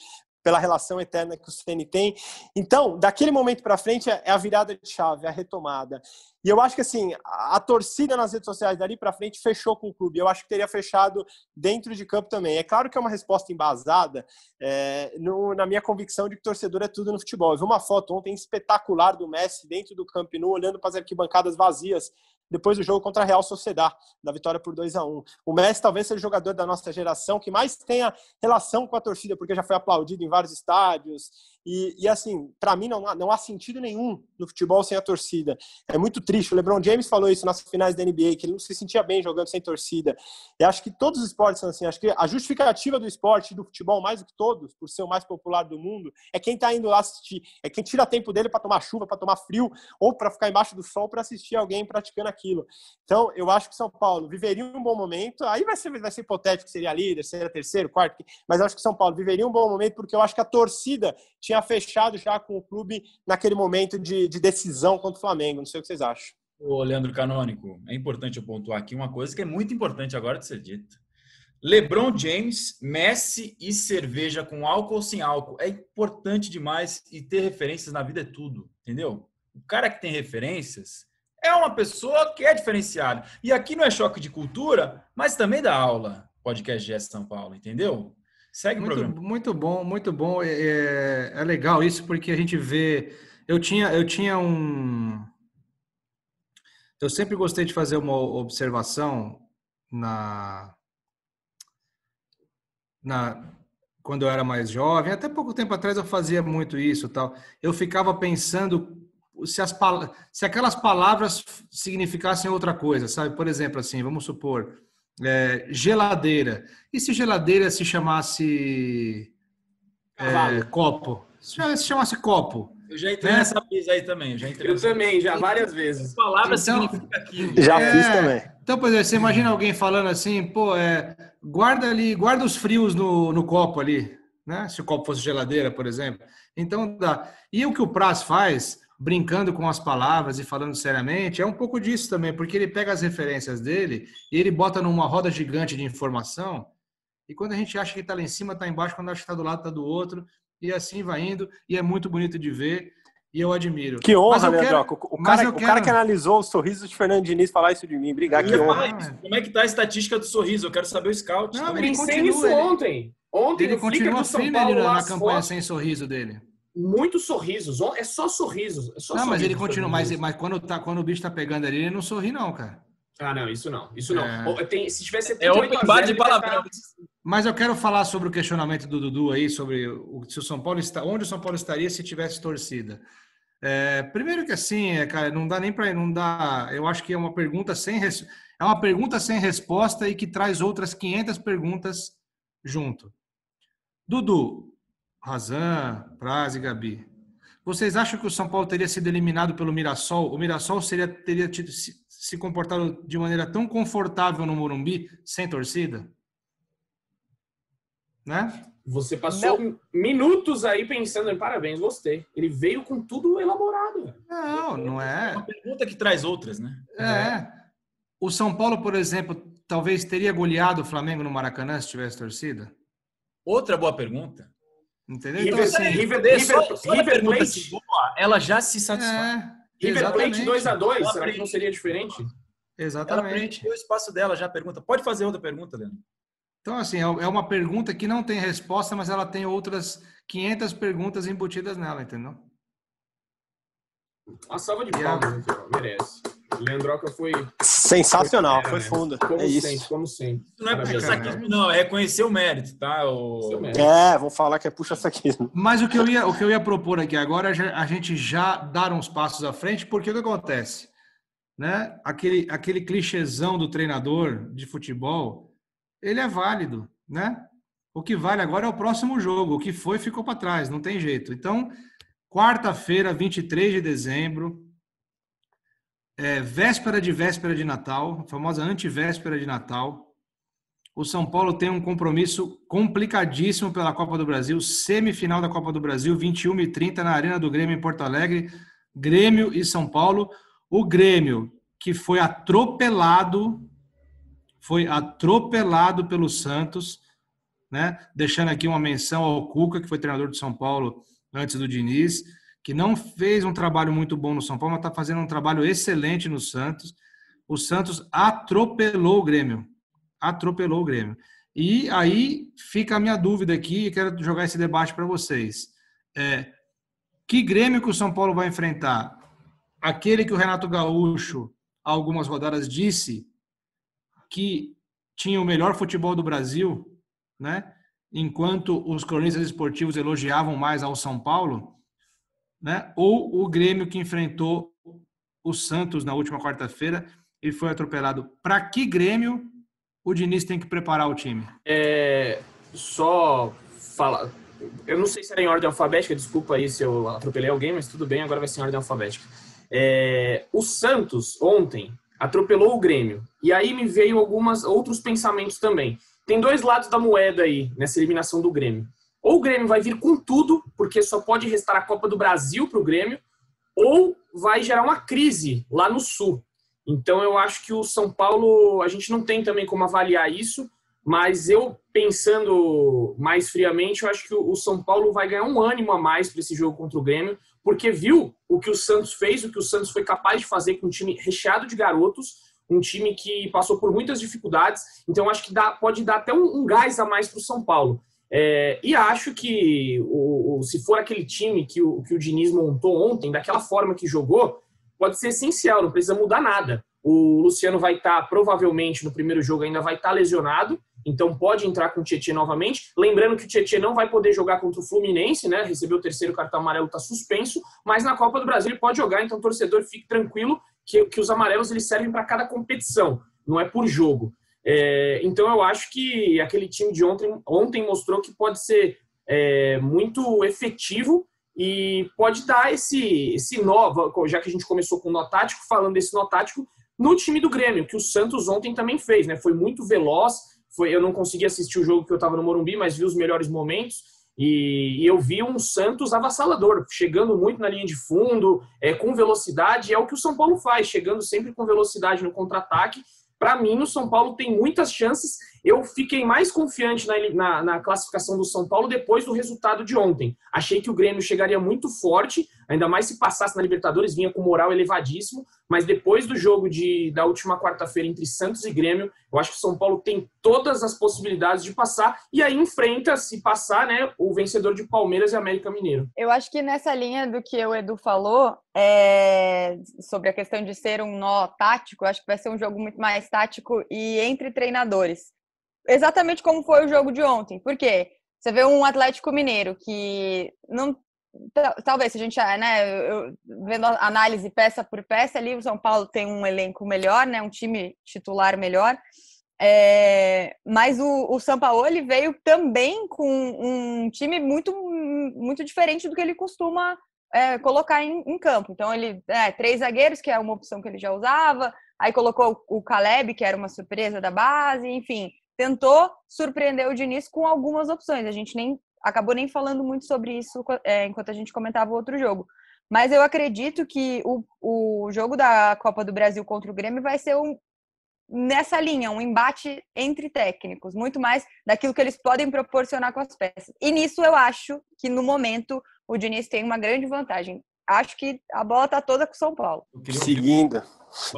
pela relação eterna que o CN tem. Então, daquele momento para frente é a virada de chave, é a retomada. E eu acho que assim, a, torcida nas redes sociais dali para frente fechou com o clube. Eu acho que teria fechado dentro de campo também. É claro que é uma resposta embasada é, no, na minha convicção de que torcedor é tudo no futebol. Eu vi uma foto ontem espetacular do Messi dentro do Camp Nou, olhando para as arquibancadas vazias depois do jogo contra a Real Sociedad, da vitória por 2 a 1 O Messi talvez seja o jogador da nossa geração que mais tenha relação com a torcida, porque já foi aplaudido em vários estádios. E, e assim, para mim não há, não há sentido nenhum no futebol sem a torcida. É muito triste. O LeBron James falou isso nas finais da NBA, que ele não se sentia bem jogando sem torcida. E acho que todos os esportes são assim. Acho que a justificativa do esporte, do futebol, mais do que todos, por ser o mais popular do mundo, é quem está indo lá assistir. É quem tira tempo dele para tomar chuva, para tomar frio, ou para ficar embaixo do sol para assistir alguém praticando aquilo. Então, eu acho que São Paulo viveria um bom momento. Aí vai ser, vai ser hipotético, seria líder, seria terceiro, quarto, mas acho que São Paulo viveria um bom momento porque eu acho que a torcida tinha fechado já com o clube naquele momento de, de decisão contra o Flamengo. Não sei o que vocês acham. Ô, Leandro Canônico, é importante eu pontuar aqui uma coisa que é muito importante agora de ser dita. LeBron James, Messi e cerveja com álcool ou sem álcool. É importante demais e ter referências na vida é tudo, entendeu? O cara que tem referências é uma pessoa que é diferenciada. E aqui não é choque de cultura, mas também da aula, podcast GS São Paulo, entendeu? Segue muito, o programa. Muito bom, muito bom. É, é, é, legal isso porque a gente vê. Eu tinha, eu tinha um. Eu sempre gostei de fazer uma observação na, na quando eu era mais jovem. Até pouco tempo atrás eu fazia muito isso, tal. Eu ficava pensando se, as, se aquelas palavras significassem outra coisa, sabe? Por exemplo, assim, vamos supor, é, geladeira. E se geladeira se chamasse é, copo? Se chamasse copo? Eu já entrei né? nessa brisa aí também. Eu, já entrei eu também, já várias vezes. As palavras então, significam aquilo. Já é, fiz também. Então, por exemplo, você imagina alguém falando assim, pô, é, guarda ali, guarda os frios no, no copo ali, né? Se o copo fosse geladeira, por exemplo. Então dá. E o que o Praz faz, brincando com as palavras e falando seriamente, é um pouco disso também, porque ele pega as referências dele e ele bota numa roda gigante de informação, e quando a gente acha que está lá em cima, está embaixo, quando acha que está do lado, está do outro, e assim vai indo, e é muito bonito de ver, e eu admiro. Que honra, Leandroco. Quero... O, cara, o quero... cara que analisou o sorriso de Fernando Diniz falar isso de mim, obrigado, que honra. Como é que tá a estatística do sorriso? Eu quero saber o scout. Não, ele continua, isso ontem. Ontem ele continua firme na, na campanha fotos. sem sorriso dele muitos sorrisos. É só sorrisos. É só não, sorrisos mas ele continua. Mas, mas quando, tá, quando o bicho tá pegando ali, ele não sorri, não, cara. Ah, não, isso não. Isso não. É... Tem, se tivesse é open bar de palavrão. Mas eu quero falar sobre o questionamento do Dudu aí, sobre o, se o São Paulo está, onde o São Paulo estaria se tivesse torcida. É, primeiro que assim, é, cara, não dá nem para não dá. Eu acho que é uma pergunta sem res, é uma pergunta sem resposta e que traz outras 500 perguntas junto. Dudu, Razan, Praz e Gabi. Vocês acham que o São Paulo teria sido eliminado pelo Mirassol? O Mirassol seria, teria tido, se, se comportado de maneira tão confortável no Morumbi, sem torcida? Né? Você passou não. minutos aí pensando em parabéns, gostei. Ele veio com tudo elaborado. Não, não é. é uma pergunta que traz outras, né? É. O São Paulo, por exemplo, talvez teria goleado o Flamengo no Maracanã se tivesse torcida? Outra boa pergunta. Entendeu? River, Então, assim, River, River, só, só a River Plate, se boa, ela já se satisfaz. é, River Plate exatamente. 2x2, Ela será que não seria diferente? Exatamente. o espaço dela já pergunta. Pode fazer outra pergunta, Leandro. Então, assim, é é uma pergunta que não tem resposta, mas ela tem outras 500 perguntas embutidas nela, entendeu? Uma salva de E palmas, ó, merece. Leandroca foi. Sensacional, foi fundo. Como É sempre, isso. como sempre. Isso não é Parabéns, puxa né? saquismo, não. É reconhecer o mérito, tá? O... É, vamos falar que é puxa-saquismo. Mas o que eu ia, o que eu ia propor aqui agora é a gente já dar uns passos à frente, porque o que acontece? Né? Aquele, aquele clichêzão do treinador de futebol, ele é válido, né? O que vale agora é o próximo jogo. O que foi, ficou para trás, não tem jeito. Então, quarta-feira, 23 de dezembro, é, véspera de véspera de Natal, a famosa antivéspera de Natal. O São Paulo tem um compromisso complicadíssimo pela Copa do Brasil, semifinal da Copa do Brasil, 21 e 30 na Arena do Grêmio em Porto Alegre, Grêmio e São Paulo. O Grêmio, que foi atropelado, foi atropelado pelo Santos, né? Deixando aqui uma menção ao Cuca, que foi treinador de São Paulo antes do Diniz, que não fez um trabalho muito bom no São Paulo, mas está fazendo um trabalho excelente no Santos. O Santos atropelou o Grêmio. Atropelou o Grêmio. E aí fica a minha dúvida aqui, e quero jogar esse debate para vocês. É, que Grêmio que o São Paulo vai enfrentar? Aquele que o Renato Gaúcho, há algumas rodadas, disse que tinha o melhor futebol do Brasil, né? enquanto os cronistas esportivos elogiavam mais ao São Paulo, né? ou o Grêmio que enfrentou o Santos na última quarta-feira e foi atropelado. Para que Grêmio o Diniz tem que preparar o time? É, só falar. Eu não sei se era em ordem alfabética, desculpa aí se eu atropelei alguém, mas tudo bem, agora vai ser em ordem alfabética. É, o Santos, ontem, atropelou o Grêmio. E aí me veio alguns outros pensamentos também. Tem dois lados da moeda aí, nessa eliminação do Grêmio. Ou o Grêmio vai vir com tudo, porque só pode restar a Copa do Brasil para o Grêmio, ou vai gerar uma crise lá no Sul. Então eu acho que o São Paulo, a gente não tem também como avaliar isso, mas eu pensando mais friamente, eu acho que o São Paulo vai ganhar um ânimo a mais para esse jogo contra o Grêmio, porque viu o que o Santos fez, o que o Santos foi capaz de fazer com um time recheado de garotos, um time que passou por muitas dificuldades. Então acho que dá, pode dar até um, um gás a mais para o São Paulo. É, e acho que o, o, se for aquele time que o, que o Diniz montou ontem, daquela forma que jogou, pode ser essencial, não precisa mudar nada. O Luciano vai estar, provavelmente, no primeiro jogo ainda vai estar lesionado, então pode entrar com o Tietchan novamente. Lembrando que o Tietchan não vai poder jogar contra o Fluminense, né? Recebeu o terceiro cartão amarelo, está suspenso, mas na Copa do Brasil ele pode jogar, então torcedor fique tranquilo que, que os amarelos eles servem para cada competição, não é por jogo. É, então eu acho que aquele time de ontem, ontem mostrou que pode ser é, muito efetivo e pode dar esse, esse nó, já que a gente começou com o nó tático, falando desse nó tático, no time do Grêmio, que o Santos ontem também fez, né? Foi muito veloz, foi, eu não consegui assistir o jogo porque eu estava no Morumbi, mas vi os melhores momentos. E, e, eu vi um Santos avassalador, chegando muito na linha de fundo, é, com velocidade, é o que o São Paulo faz, chegando sempre com velocidade no contra-ataque. Para mim, o São Paulo tem muitas chances. Eu fiquei mais confiante na, na, na, classificação do São Paulo depois do resultado de ontem. Achei que o Grêmio chegaria muito forte, ainda mais se passasse na Libertadores, vinha com moral elevadíssimo. Mas depois do jogo de, da última quarta-feira entre Santos e Grêmio, eu acho que o São Paulo tem todas as possibilidades de passar. E aí enfrenta, se passar, né, o vencedor de Palmeiras e América Mineiro. Eu acho que nessa linha do que o Edu falou, é, sobre a questão de ser um nó tático, acho que vai ser um jogo muito mais tático e entre treinadores exatamente como foi o jogo de ontem. Por quê? Você vê um Atlético Mineiro que não. Talvez, se a gente, né, eu, vendo a análise peça por peça, ali o São Paulo tem um elenco melhor, né, um time titular melhor. É, mas o, o Sampaoli veio também com um time muito, muito diferente do que ele costuma é, colocar em, em, campo. Então, ele é, três zagueiros, que é uma opção que ele já usava, aí colocou o Caleb, que era uma surpresa da base, enfim, tentou surpreender o Diniz com algumas opções. A gente nem acabou nem falando muito sobre isso é, enquanto a gente comentava o outro jogo. Mas eu acredito que o, o jogo da Copa do Brasil contra o Grêmio vai ser um, nessa linha, um embate entre técnicos, muito mais daquilo que eles podem proporcionar com as peças. E nisso eu acho que no momento o Diniz tem uma grande vantagem. Acho que a bola tá toda com o São Paulo. Seguindo.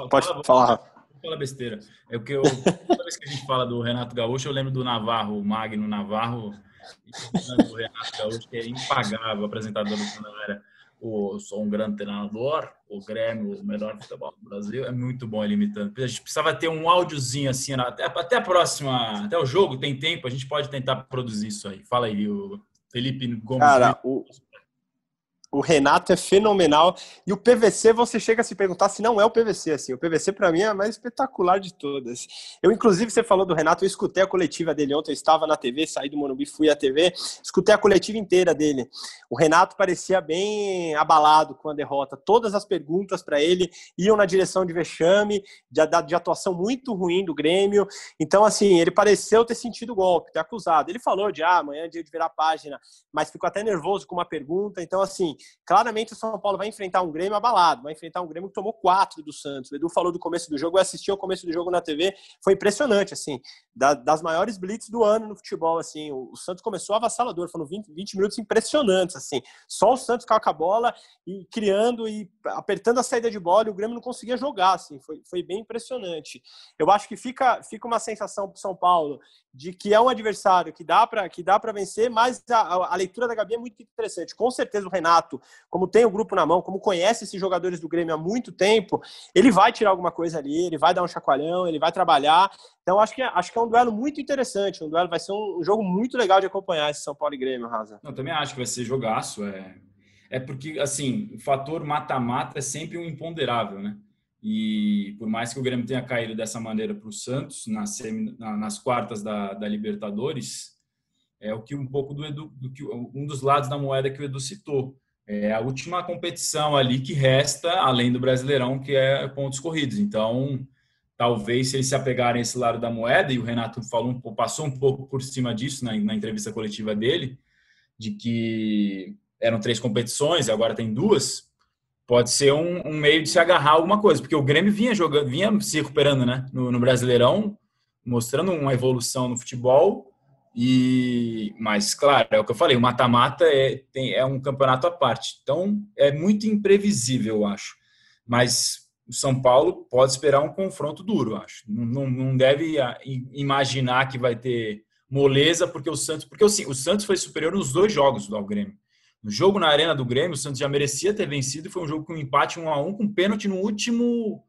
Pode falar. Fala besteira. É o que eu, toda vez que a gente fala do Renato Gaúcho, eu lembro do Navarro, o Magno Navarro, Renato Gaúcho, que é impagável, apresentador do quando era o, sou um grande treinador, o Grêmio, o melhor futebol do Brasil, é muito bom ele imitando. A gente precisava ter um áudiozinho assim, até, até a próxima, até o jogo, tem tempo, a gente pode tentar produzir isso aí. Fala aí, o Felipe Gomes. Cara, o, o Renato é fenomenal. E o PVC, você chega a se perguntar se não é o PVC. Assim. O PVC, para mim, é a mais espetacular de todas. Eu, inclusive, você falou do Renato, eu escutei a coletiva dele ontem. Eu estava na TV, saí do Morumbi, fui à TV, escutei a coletiva inteira dele. O Renato parecia bem abalado com a derrota. Todas as perguntas para ele iam na direção de vexame, de, de atuação muito ruim do Grêmio. Então, assim, ele pareceu ter sentido o golpe, ter acusado. Ele falou de ah, amanhã é dia de virar página, mas ficou até nervoso com uma pergunta. Então, assim, claramente o São Paulo vai enfrentar um Grêmio abalado, vai enfrentar um Grêmio que tomou quatro do Santos. O Edu falou do começo do jogo, eu assisti ao começo do jogo na TV, foi impressionante, assim, das maiores blitz do ano no futebol, assim, o, Santos começou avassalador, foram 20, 20 minutos impressionantes, assim, só o Santos com a bola e criando e apertando a saída de bola e o Grêmio não conseguia jogar, assim, foi, foi bem impressionante. Eu acho que fica, fica uma sensação para São Paulo de que é um adversário que dá para que dá para vencer, mas a, a, leitura da Gabi é muito interessante. Com certeza o Renato, como tem o grupo na mão, como conhece esses jogadores do Grêmio há muito tempo, ele vai tirar alguma coisa ali, ele vai dar um chacoalhão, ele vai trabalhar. Então acho que acho que é um duelo muito interessante, um duelo vai ser um, um jogo muito legal de acompanhar esse São Paulo e Grêmio, Raza. Eu também acho que vai ser jogaço, é é porque assim, o fator mata-mata é sempre um imponderável, né? E por mais que o Grêmio tenha caído dessa maneira para o Santos nas, nas quartas da, da, Libertadores, é o que um pouco do, Edu, do que um dos lados da moeda que o Edu citou. É a última competição ali que resta, além do Brasileirão, que é pontos corridos. Então, talvez se eles se apegarem a esse lado da moeda, e o Renato falou, passou um pouco por cima disso na, na entrevista coletiva dele, de que eram três competições, agora tem duas, pode ser um, um, meio de se agarrar a alguma coisa, porque o Grêmio vinha jogando, vinha se recuperando, né, no, no Brasileirão, mostrando uma evolução no futebol. E, mas claro, é o que eu falei, o mata-mata é, é um campeonato à parte, então é muito imprevisível, eu acho. Mas o São Paulo pode esperar um confronto duro, eu acho. Não, não deve imaginar que vai ter moleza, porque o Santos, porque assim, o Santos foi superior nos dois jogos do Grêmio. No jogo na Arena do Grêmio, o Santos já merecia ter vencido. Foi um jogo com empate 1 a 1 com pênalti no último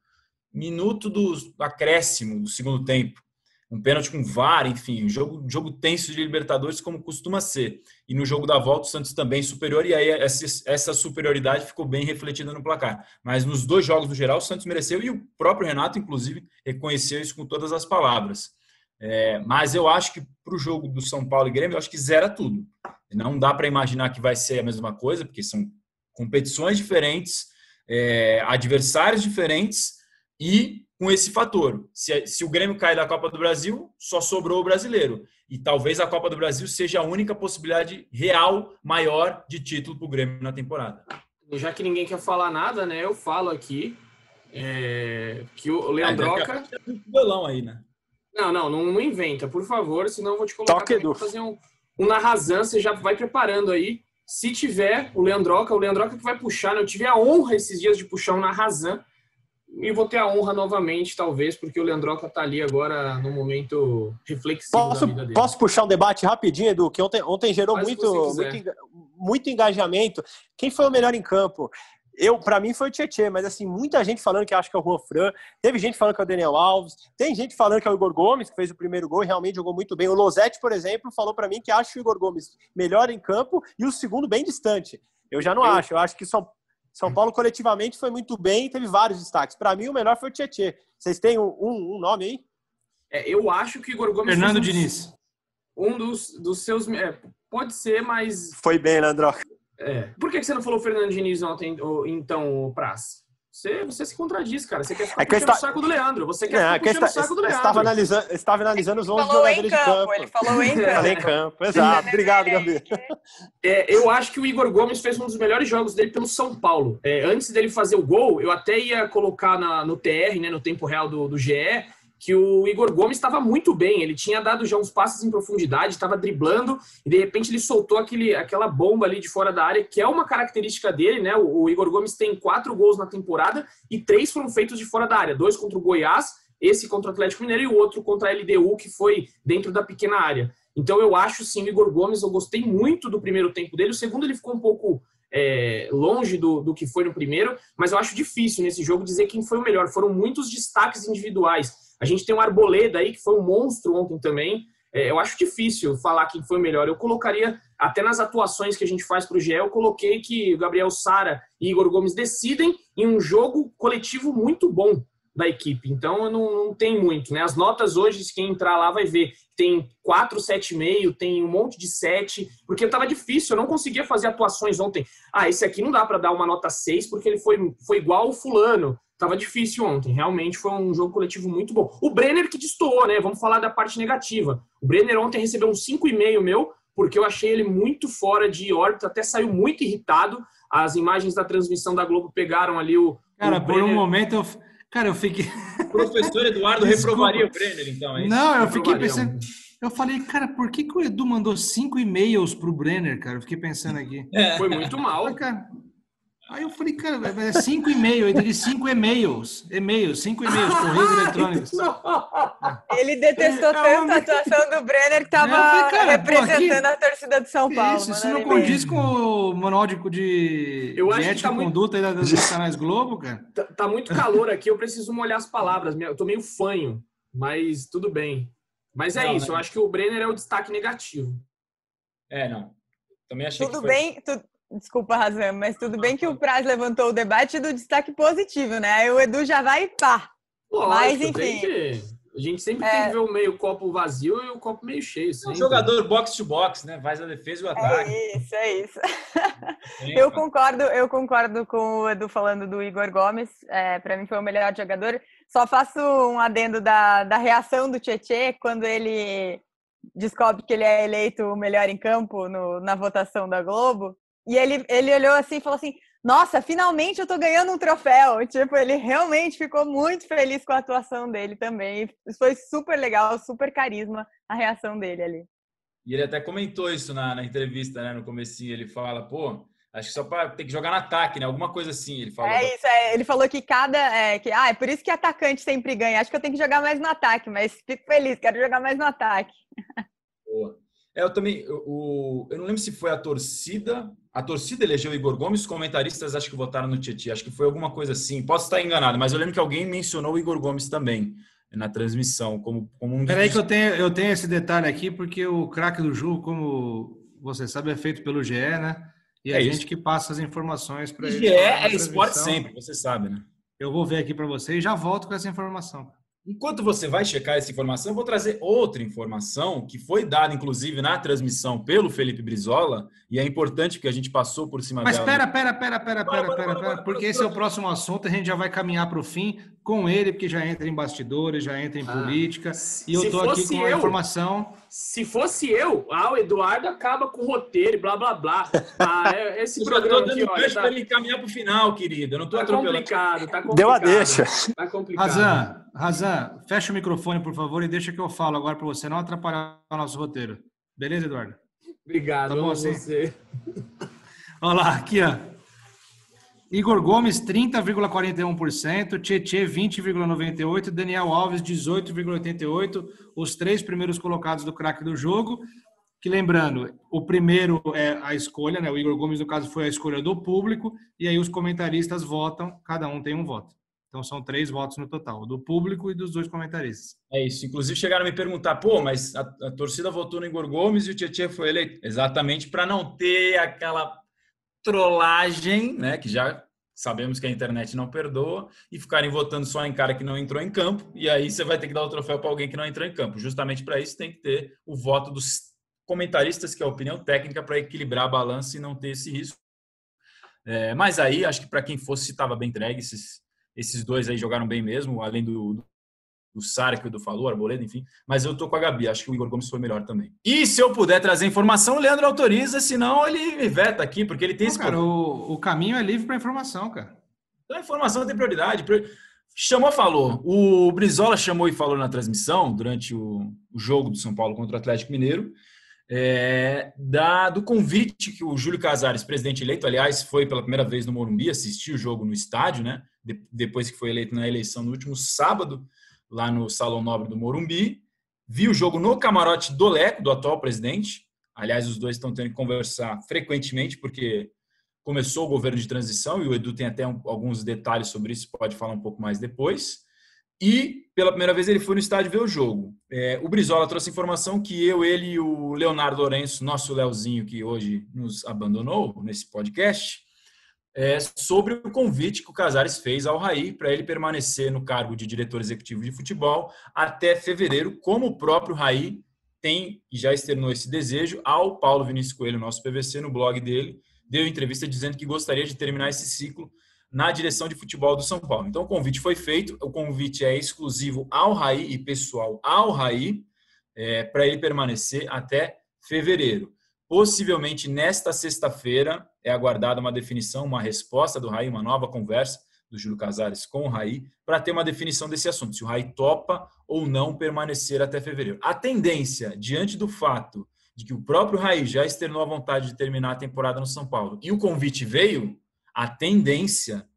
minuto do acréscimo do segundo tempo. Um pênalti com VAR, enfim, um jogo, jogo tenso de Libertadores, como costuma ser. E no jogo da volta, o Santos também superior, e aí essa, essa superioridade ficou bem refletida no placar. Mas nos dois jogos, no geral, o Santos mereceu, e o próprio Renato, inclusive, reconheceu isso com todas as palavras. É, mas eu acho que para o jogo do São Paulo e Grêmio, eu acho que zera tudo. Não dá para imaginar que vai ser a mesma coisa, porque são competições diferentes, é, adversários diferentes e com esse fator. Se, se o Grêmio cair da Copa do Brasil, só sobrou o brasileiro. E talvez a Copa do Brasil seja a única possibilidade real maior de título para o Grêmio na temporada. Já que ninguém quer falar nada, né? Eu falo aqui é, que o Leandroca. Um bolão aí, né? Não, não, não, não, inventa, por favor, senão eu vou te colocar para fazer um, um Narrazan, você já vai preparando aí. Se tiver o Leandroca, o Leandroca que vai puxar, né? eu tive a honra esses dias de puxar um Narrazan e vou ter a honra novamente, talvez, porque o Leandroca tá ali agora no momento reflexivo posso, da vida dele. Posso puxar um debate rapidinho, Edu? Que ontem, ontem gerou muito, muito, muito engajamento. Quem foi o melhor em campo? eu para mim foi o Tietchan, mas assim, muita gente falando que acha que é o Juan Fran, teve gente falando que é o Daniel Alves, tem gente falando que é o Igor Gomes, que fez o primeiro gol e realmente jogou muito bem. O Losetti, por exemplo, falou para mim que acha o Igor Gomes melhor em campo e o segundo bem distante. Eu já não eu... acho, eu acho que São, São Paulo coletivamente foi muito bem e teve vários destaques. Para mim, o melhor foi o Tietchan. Vocês têm um, um, nome aí? É, eu acho que o Igor Gomes. Fernando um Diniz. Um dos, dos seus. É, pode ser, mas. Foi bem, Leandro. É. Por que você não falou Fernando Diniz ontem, então, Praz? Você, você se contradiz, cara. Você quer ficar é que puxando está... o saco do Leandro. Você quer é, ficar puxando está... o saco do Leandro. Estava analisando, estava analisando os 11 jogadores de campo. Ele falou em <laughs> campo. Falei em campo, exato. Obrigado, Gabi. É, eu acho que o Igor Gomes fez um dos melhores jogos dele pelo São Paulo. É, antes dele fazer o gol, eu até ia colocar na, no TR, né, no tempo real do, do GE, que o Igor Gomes estava muito bem. Ele tinha dado já uns passos em profundidade, estava driblando e de repente ele soltou aquele, aquela bomba ali de fora da área, que é uma característica dele, né? O, o Igor Gomes tem quatro gols na temporada e três foram feitos de fora da área: dois contra o Goiás, esse contra o Atlético Mineiro e o outro contra a LDU, que foi dentro da pequena área. Então eu acho sim, o Igor Gomes, eu gostei muito do primeiro tempo dele. O segundo ele ficou um pouco é, longe do, do que foi no primeiro, mas eu acho difícil nesse jogo dizer quem foi o melhor. Foram muitos destaques individuais. A gente tem o Arboleda aí, que foi um monstro ontem também. É, eu acho difícil falar quem foi melhor. Eu colocaria, até nas atuações que a gente faz para o GE, eu coloquei que o Gabriel Sara e Igor Gomes decidem em um jogo coletivo muito bom da equipe. Então não, não tem muito, né? As notas hoje, quem entrar lá vai ver, tem 4, 7,5, tem um monte de 7, porque estava difícil, eu não conseguia fazer atuações ontem. Ah, esse aqui não dá para dar uma nota 6 porque ele foi, foi igual o fulano. Tava difícil ontem, realmente foi um jogo coletivo muito bom. O Brenner que destoou, né? Vamos falar da parte negativa. O Brenner ontem recebeu um 5,5 meu, porque eu achei ele muito fora de órbita, até saiu muito irritado. As imagens da transmissão da Globo pegaram ali o. Cara, o por um momento eu Cara, eu fiquei. O professor Eduardo <laughs> reprovaria o Brenner, então, é isso? Não, eu fiquei pensando. Eu falei, cara, por que, que o Edu mandou cinco e-mails pro Brenner, cara? Eu fiquei pensando aqui. É. Foi muito mal. Cara, Aí eu falei, cara, é cinco e-mails, ele disse cinco e-mails, e-mails, cinco e-mails, correios eletrônicos. <laughs> Ele detestou tanto a atuação do Brenner que estava representando pô, aqui, a torcida de São Paulo. Isso, isso não condiz com o manual de, de, eu de ética tá e conduta muito... dos canais Globo, cara? Tá, tá, muito calor aqui, eu preciso molhar as palavras, eu tô meio fanho, mas tudo bem. Mas é não, isso, né? eu acho que o Brenner é o destaque negativo. É, não. Também achei tudo que foi... bem, tu, Desculpa, Razan, mas tudo bem que o Praz levantou o debate do destaque positivo, né? Aí o Edu já vai e pá. Lógico, mas enfim. Que, a gente sempre é... tem que ver o meio copo vazio e o copo meio cheio. É um jogador box to box, né? Faz a defesa e o ataque. É isso, é isso. <laughs> eu concordo, eu concordo com o Edu falando do Igor Gomes. É, Para mim foi o melhor jogador. Só faço um adendo da, da reação do Tietê quando ele descobre que ele é eleito o melhor em campo no, na votação da Globo. E ele, ele olhou assim e falou assim: Nossa, finalmente eu tô ganhando um troféu. Tipo, ele realmente ficou muito feliz com a atuação dele também. Foi super legal, super carisma a reação dele ali. E ele até comentou isso na, na entrevista, né? No comecinho, ele fala, pô, acho que só para ter que jogar no ataque, né? Alguma coisa assim, ele falou. É isso, é, ele falou que cada. É, que, ah, é por isso que atacante sempre ganha. Acho que eu tenho que jogar mais no ataque, mas fico feliz, quero jogar mais no ataque. Boa. É, eu também. O, eu não lembro se foi a torcida. A torcida elegeu o Igor Gomes, os comentaristas acho que votaram no Tietchan. Acho que foi alguma coisa assim. Posso estar enganado, mas eu lembro que alguém mencionou o Igor Gomes também na transmissão. como, como um Peraí, que eu tenho, eu tenho esse detalhe aqui, porque o craque do jogo, como você sabe, é feito pelo GE, né? E é a isso. gente que passa as informações para ele. GE é esporte sempre, você sabe, né? Eu vou ver aqui para você e já volto com essa informação. Enquanto você vai checar essa informação, eu vou trazer outra informação que foi dada, inclusive, na transmissão pelo Felipe Brizola, e é importante porque a gente passou por cima Mas dela. Mas pera, pera, pera, pera, pera, pera, pera, porque esse é o próximo assunto, a gente já vai caminhar para o fim com ele, porque já entra em bastidores, já entra em ah, política, e eu tô aqui com a informação... Se fosse eu, ah, o Eduardo acaba com o roteiro, blá, blá, blá. Ah, é, <laughs> esse programa aqui, olha, tá... para ele caminhar para o final, querido, eu não tô tá atropelando. Complicado, tá complicado. Deu a deixa. Tá complicado. Razan, Razan, fecha o microfone, por favor, e deixa que eu falo agora para você não atrapalhar o nosso roteiro. Beleza, Eduardo? Obrigado, tá bom assim? você. Olha lá, aqui, ó. Igor Gomes, 30,41%, Tietê, 20,98%, Daniel Alves, 18,88%, os três primeiros colocados do craque do jogo. Que lembrando, o primeiro é a escolha, né? O Igor Gomes, no caso, foi a escolha do público, e aí os comentaristas votam, cada um tem um voto. Então são três votos no total, do público e dos dois comentaristas. É isso. Inclusive chegaram a me perguntar, pô, mas a, a torcida votou no Igor Gomes e o Tietchan foi eleito. Exatamente para não ter aquela trollagem, né? Que já sabemos que a internet não perdoa, e ficarem votando só em cara que não entrou em campo, e aí você vai ter que dar o troféu para alguém que não entrou em campo. Justamente para isso tem que ter o voto dos comentaristas, que é a opinião técnica, para equilibrar a balança e não ter esse risco. É, mas aí, acho que para quem fosse, estava bem entregue, esses, esses dois aí jogaram bem mesmo, além do, do Sara que o Edu falou, Arboleda, enfim. Mas eu tô com a Gabi, acho que o Igor Gomes foi melhor também. E se eu puder trazer informação, o Leandro autoriza, senão ele me veta aqui, porque ele tem Não, esse. Cara, o, o caminho é livre para informação, cara. Então a informação tem prioridade. Chamou, falou. O Brizola chamou e falou na transmissão, durante o, o jogo do São Paulo contra o Atlético Mineiro, é, da, do convite que o Júlio Casares, presidente eleito, aliás, foi pela primeira vez no Morumbi, assistiu o jogo no estádio, né? De, depois que foi eleito na eleição no último sábado, lá no Salão Nobre do Morumbi. Viu o jogo no camarote do Leco, do atual presidente. Aliás, os dois estão tendo que conversar frequentemente, porque começou o governo de transição e o Edu tem até um, alguns detalhes sobre isso, pode falar um pouco mais depois. E pela primeira vez ele foi no estádio ver o jogo. É, o Brizola trouxe informação que eu, ele e o Leonardo Lourenço, nosso Leozinho, que hoje nos abandonou nesse podcast, é, sobre o convite que o Casares fez ao Raí para ele permanecer no cargo de diretor executivo de futebol até fevereiro, como o próprio Raí tem e já externou esse desejo ao Paulo Vinícius Coelho, nosso PVC, no blog dele, deu entrevista dizendo que gostaria de terminar esse ciclo na direção de futebol do São Paulo. Então o convite foi feito, o convite é exclusivo ao Raí e pessoal ao Raí, é, para ele permanecer até fevereiro. Possivelmente nesta sexta-feira é aguardada uma definição, uma resposta do Raí, uma nova conversa do Júlio Casares com o Raí, para ter uma definição desse assunto, se o Raí topa ou não permanecer até fevereiro. A tendência, diante do fato de que o próprio Raí já externou a vontade de terminar a temporada no São Paulo e o convite veio, a tendência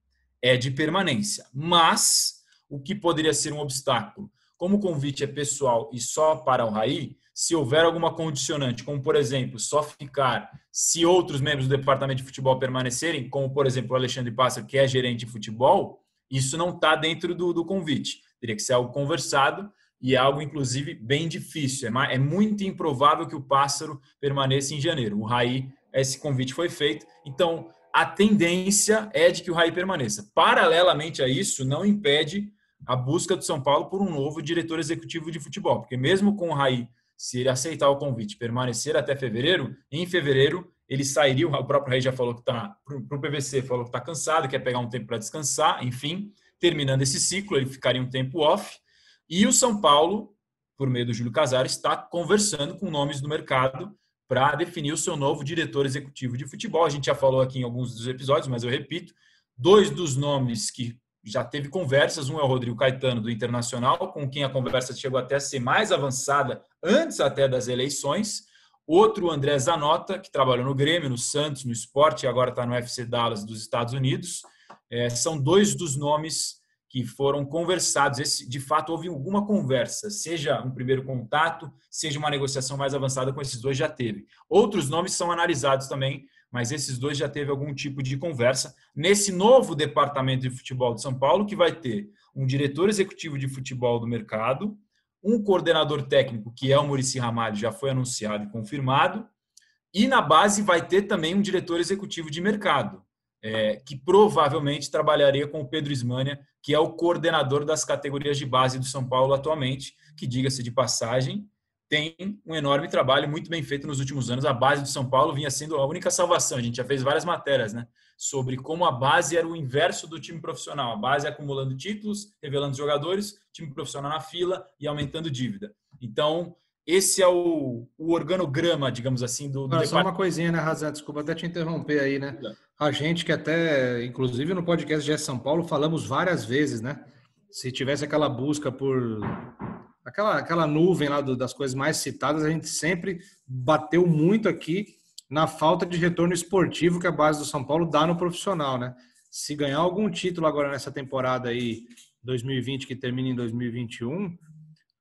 é de permanência. Mas o que poderia ser um obstáculo? Como o convite é pessoal e só para o Raí, se houver alguma condicionante, como por exemplo, só ficar se outros membros do departamento de futebol permanecerem, como por exemplo o Alexandre Pássaro, que é gerente de futebol, isso não está dentro do, do convite. Teria que ser algo conversado e é algo, inclusive, bem difícil. É, é muito improvável que o pássaro permaneça em janeiro. O Raí, esse convite foi feito. Então, a tendência é de que o Raí permaneça. Paralelamente a isso, não impede a busca do São Paulo por um novo diretor executivo de futebol, porque mesmo com o Raí, se ele aceitar o convite, permanecer até fevereiro, em fevereiro ele sairia, o próprio Raí já falou que está, para o PVC, falou que está cansado, quer pegar um tempo para descansar, enfim, terminando esse ciclo, ele ficaria um tempo off, e o São Paulo, por meio do Júlio Casares, está conversando com nomes do mercado para definir o seu novo diretor executivo de futebol. A gente já falou aqui em alguns dos episódios, mas eu repito, dois dos nomes que já teve conversas, um é o Rodrigo Caetano do Internacional, com quem a conversa chegou até a ser mais avançada antes até das eleições. Outro, André Zanota, que trabalhou no Grêmio, no Santos, no Esporte e agora está no FC Dallas dos Estados Unidos. É, são dois dos nomes que foram conversados. Esse, de fato, houve alguma conversa, seja um primeiro contato, seja uma negociação mais avançada com esses dois, já teve. Outros nomes são analisados também, mas esses dois já teve algum tipo de conversa. Nesse novo departamento de futebol de São Paulo, que vai ter um diretor executivo de futebol do mercado, um coordenador técnico, que é o Murici Ramalho, já foi anunciado e confirmado, e na base vai ter também um diretor executivo de mercado é, que provavelmente trabalharia com o Pedro Ismânia, que é o coordenador das categorias de base do São Paulo atualmente, que, diga-se de passagem, tem um enorme trabalho muito bem feito nos últimos anos. A base do São Paulo vinha sendo a única salvação. A gente já fez várias matérias né, sobre como a base era o inverso do time profissional. A base acumulando títulos, revelando jogadores, time profissional na fila e aumentando dívida. Então, esse é o, o organograma, digamos assim, do, do Não, Só uma coisinha, né, Razan? Desculpa até te interromper aí, né? A gente que até, inclusive no podcast de São Paulo, falamos várias vezes, né? Se tivesse aquela busca por aquela, aquela nuvem lá do, das coisas mais citadas, a gente sempre bateu muito aqui na falta de retorno esportivo que a base do São Paulo dá no profissional, né? Se ganhar algum título agora nessa temporada aí 2020 que termina em 2021,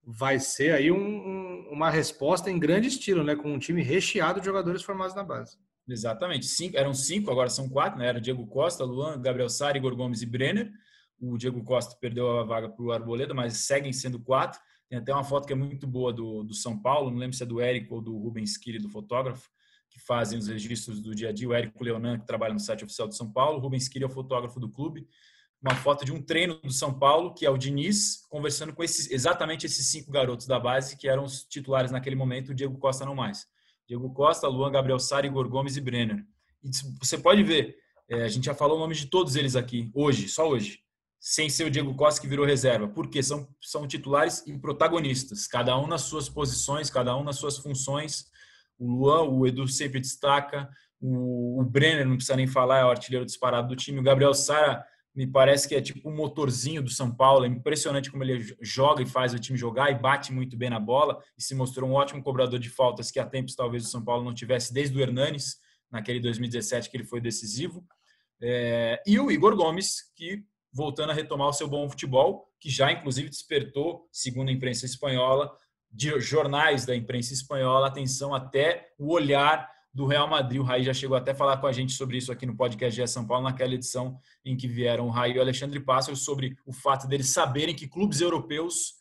vai ser aí um, um, uma resposta em grande estilo, né? Com um time recheado de jogadores formados na base. Exatamente. Cinco, eram cinco, agora são quatro, né? Era Diego Costa, Luan, Gabriel Sari, Igor Gomes e Brenner. O Diego Costa perdeu a vaga para o Arboleda, mas seguem sendo quatro. Tem até uma foto que é muito boa do, do São Paulo, não lembro se é do Érico ou do Rubens Kiri, do fotógrafo, que fazem os registros do dia a dia. O Érico Leonan, que trabalha no site oficial do São Paulo. O Rubens Kiri é o fotógrafo do clube uma foto de um treino do São Paulo, que é o Diniz, conversando com esses, exatamente esses cinco garotos da base, que eram os titulares naquele momento, o Diego Costa não mais. Diego Costa, Luan, Gabriel Sara, Igor Gomes e Brenner. E você pode ver, é, a gente já falou o nome de todos eles aqui, hoje, só hoje, sem ser o Diego Costa que virou reserva, porque são, são titulares e protagonistas, cada um nas suas posições, cada um nas suas funções. O Luan, o Edu sempre destaca, o, o Brenner, não precisa nem falar, é o artilheiro disparado do time, o Gabriel Sara me parece que é tipo um motorzinho do São Paulo. É impressionante como ele joga e faz o time jogar e bate muito bem na bola. E se mostrou um ótimo cobrador de faltas que há tempos talvez o São Paulo não tivesse, desde o Hernanes, naquele 2017 que ele foi decisivo. É, e o Igor Gomes, que voltando a retomar o seu bom futebol, que já inclusive despertou, segundo a imprensa espanhola, de jornais da imprensa espanhola, atenção até o olhar do Real Madrid. O Raí já chegou até a falar com a gente sobre isso aqui no podcast de São Paulo, naquela edição em que vieram o Raí e o Alexandre Pássaros, sobre o fato deles saberem que clubes europeus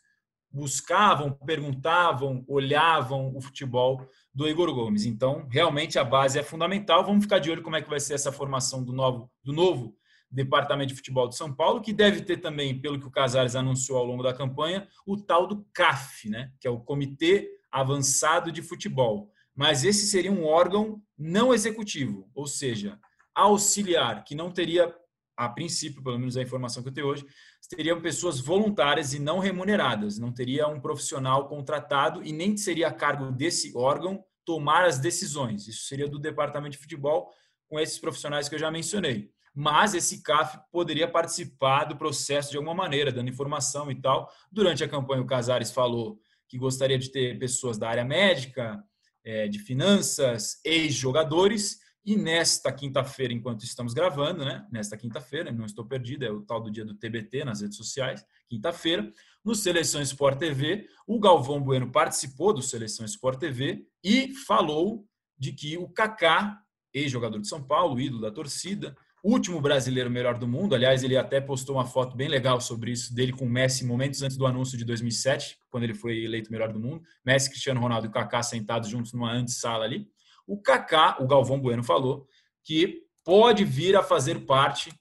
buscavam, perguntavam, olhavam o futebol do Igor Gomes. Então, realmente a base é fundamental. Vamos ficar de olho como é que vai ser essa formação do novo, do novo Departamento de Futebol de São Paulo, que deve ter também, pelo que o Casares anunciou ao longo da campanha, o tal do CAF, né? que é o Comitê Avançado de Futebol mas esse seria um órgão não executivo, ou seja, auxiliar, que não teria, a princípio, pelo menos a informação que eu tenho hoje, seriam pessoas voluntárias e não remuneradas, não teria um profissional contratado e nem seria a cargo desse órgão tomar as decisões. Isso seria do departamento de futebol com esses profissionais que eu já mencionei. Mas esse CAF poderia participar do processo de alguma maneira, dando informação e tal. Durante a campanha, o Casares falou que gostaria de ter pessoas da área médica, é, de finanças, ex-jogadores. E nesta quinta-feira, enquanto estamos gravando, né? Nesta quinta-feira, não estou perdido, é o tal do dia do TBT nas redes sociais, quinta-feira, no Seleção Sport TV, o Galvão Bueno participou do Seleção Sport TV e falou de que o Kaká, ex-jogador de São Paulo, ídolo da torcida, último brasileiro melhor do mundo. Aliás, ele até postou uma foto bem legal sobre isso dele com o Messi momentos antes do anúncio de 2007, quando ele foi eleito melhor do mundo. Messi, Cristiano Ronaldo e Kaká sentados juntos numa antessala ali. O Kaká, o Galvão Bueno falou que pode vir a fazer parte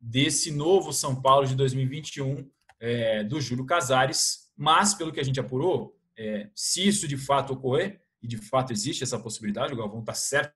desse novo São Paulo de 2021 é, do Júlio Casares, mas pelo que a gente apurou, é, se isso de fato ocorrer, e de fato existe essa possibilidade, o Galvão está certo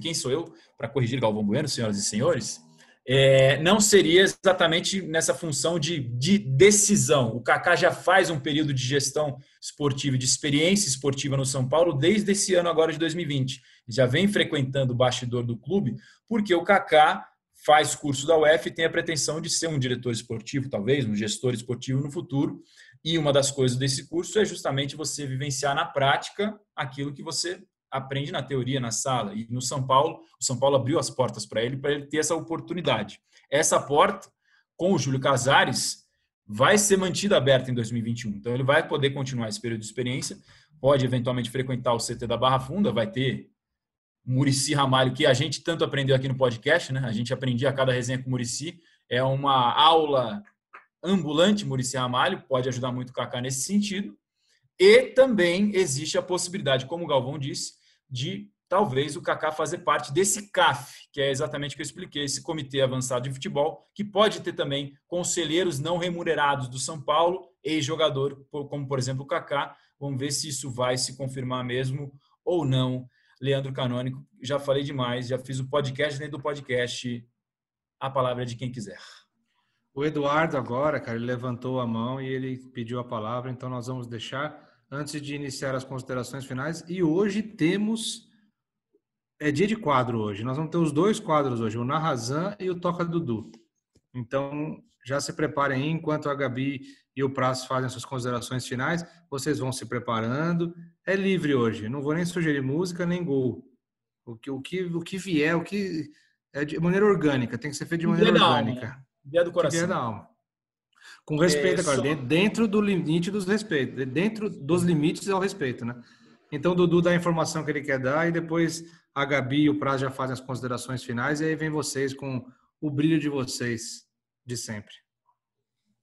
quem sou eu para corrigir Galvão Bueno, senhoras e senhores, é, não seria exatamente nessa função de, de, decisão. O Kaká já faz um período de gestão esportiva, de experiência esportiva no São Paulo desde esse ano agora de 2020. Já vem frequentando o bastidor do clube, porque o Kaká faz curso da UF e tem a pretensão de ser um diretor esportivo, talvez, um gestor esportivo no futuro. E uma das coisas desse curso é justamente você vivenciar na prática aquilo que você aprende na teoria, na sala. E no São Paulo, o São Paulo abriu as portas para ele, para ele ter essa oportunidade. Essa porta, com o Júlio Casares, vai ser mantida aberta em 2021. Então, ele vai poder continuar esse período de experiência, pode eventualmente frequentar o CT da Barra Funda, vai ter Murici Ramalho, que a gente tanto aprendeu aqui no podcast, né? A gente aprendia a cada resenha com o Murici. É uma aula ambulante, Murici Ramalho, pode ajudar muito o Kaká nesse sentido. E também existe a possibilidade, como o Galvão disse, de talvez o Kaká fazer parte desse CAF, que é exatamente o que eu expliquei, esse Comitê Avançado de Futebol, que pode ter também conselheiros não remunerados do São Paulo, ex-jogador, como por exemplo o Kaká. Vamos ver se isso vai se confirmar mesmo ou não. Leandro Canônico, já falei demais, já fiz o podcast dentro do podcast. A palavra é de quem quiser. O Eduardo agora, cara, ele levantou a mão e ele pediu a palavra, então nós vamos deixar antes de iniciar as considerações finais. E hoje temos. É dia de quadro hoje. Nós vamos ter os dois quadros hoje, o Narrazan e o Toca Dudu. Então, já se preparem aí, enquanto a Gabi e o Prazo fazem suas considerações finais, vocês vão se preparando. É livre hoje, não vou nem sugerir música nem gol. O que, o que, o que vier, o que. É de maneira orgânica, tem que ser feito de maneira orgânica. Alma, Dia do coração. Dia da alma. Com respeito, é, cara, só... dentro do limite dos respeitos, dentro dos limites ao respeito, né? Então, o Dudu dá a informação que ele quer dar e depois a Gabi e o Praz já fazem as considerações finais e aí vem vocês com o brilho de vocês de sempre.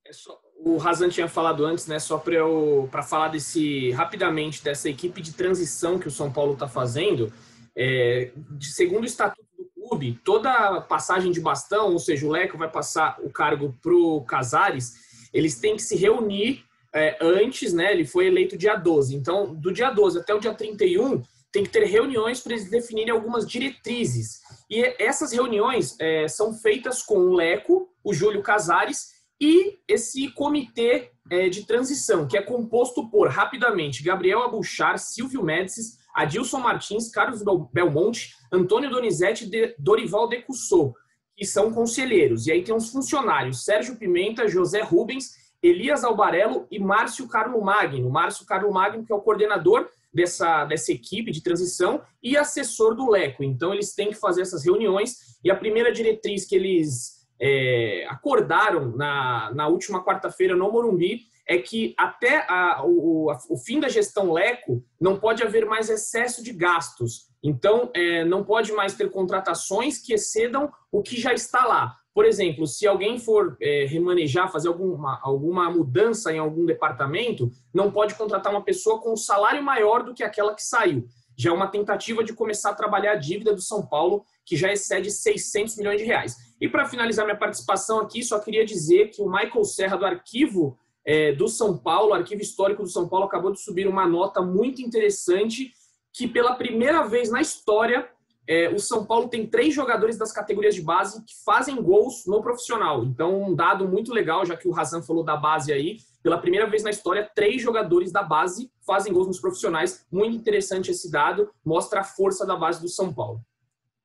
É só, o Razan tinha falado antes, né? Só para falar desse rapidamente dessa equipe de transição que o São Paulo está fazendo. É, de, segundo o estatuto do clube, toda passagem de bastão, ou seja, o Leco vai passar o cargo para o Casares eles têm que se reunir é, antes, né? Ele foi eleito dia 12. Então, do dia 12 até o dia 31, tem que ter reuniões para eles definirem algumas diretrizes. E essas reuniões é, são feitas com o Leco, o Júlio Casares e esse comitê é, de transição, que é composto por, rapidamente, Gabriel Abuchar, Silvio Médicis, Adilson Martins, Carlos Belmonte, Antônio Donizete e Dorival Decussou que são conselheiros. E aí tem os funcionários: Sérgio Pimenta, José Rubens, Elias Albarello e Márcio Carlo Magno. Márcio Carlo Magno, que é o coordenador dessa, dessa equipe de transição e assessor do Leco. Então, eles têm que fazer essas reuniões. E a primeira diretriz que eles é, acordaram na, na última quarta-feira no Morumbi é que até a, o, o, fim da gestão Leco não pode haver mais excesso de gastos. Então, é, não pode mais ter contratações que excedam o que já está lá. Por exemplo, se alguém for é, remanejar, fazer alguma, alguma mudança em algum departamento, não pode contratar uma pessoa com um salário maior do que aquela que saiu. Já é uma tentativa de começar a trabalhar a dívida do São Paulo, que já excede 600 milhões de reais. E para finalizar minha participação aqui, só queria dizer que o Michael Serra, do arquivo é, do São Paulo, arquivo histórico do São Paulo, acabou de subir uma nota muito interessante que pela primeira vez na história é, o São Paulo tem três jogadores das categorias de base que fazem gols no profissional. Então, um dado muito legal, já que o Razan falou da base aí. Pela primeira vez na história, três jogadores da base fazem gols nos profissionais. Muito interessante esse dado, mostra a força da base do São Paulo.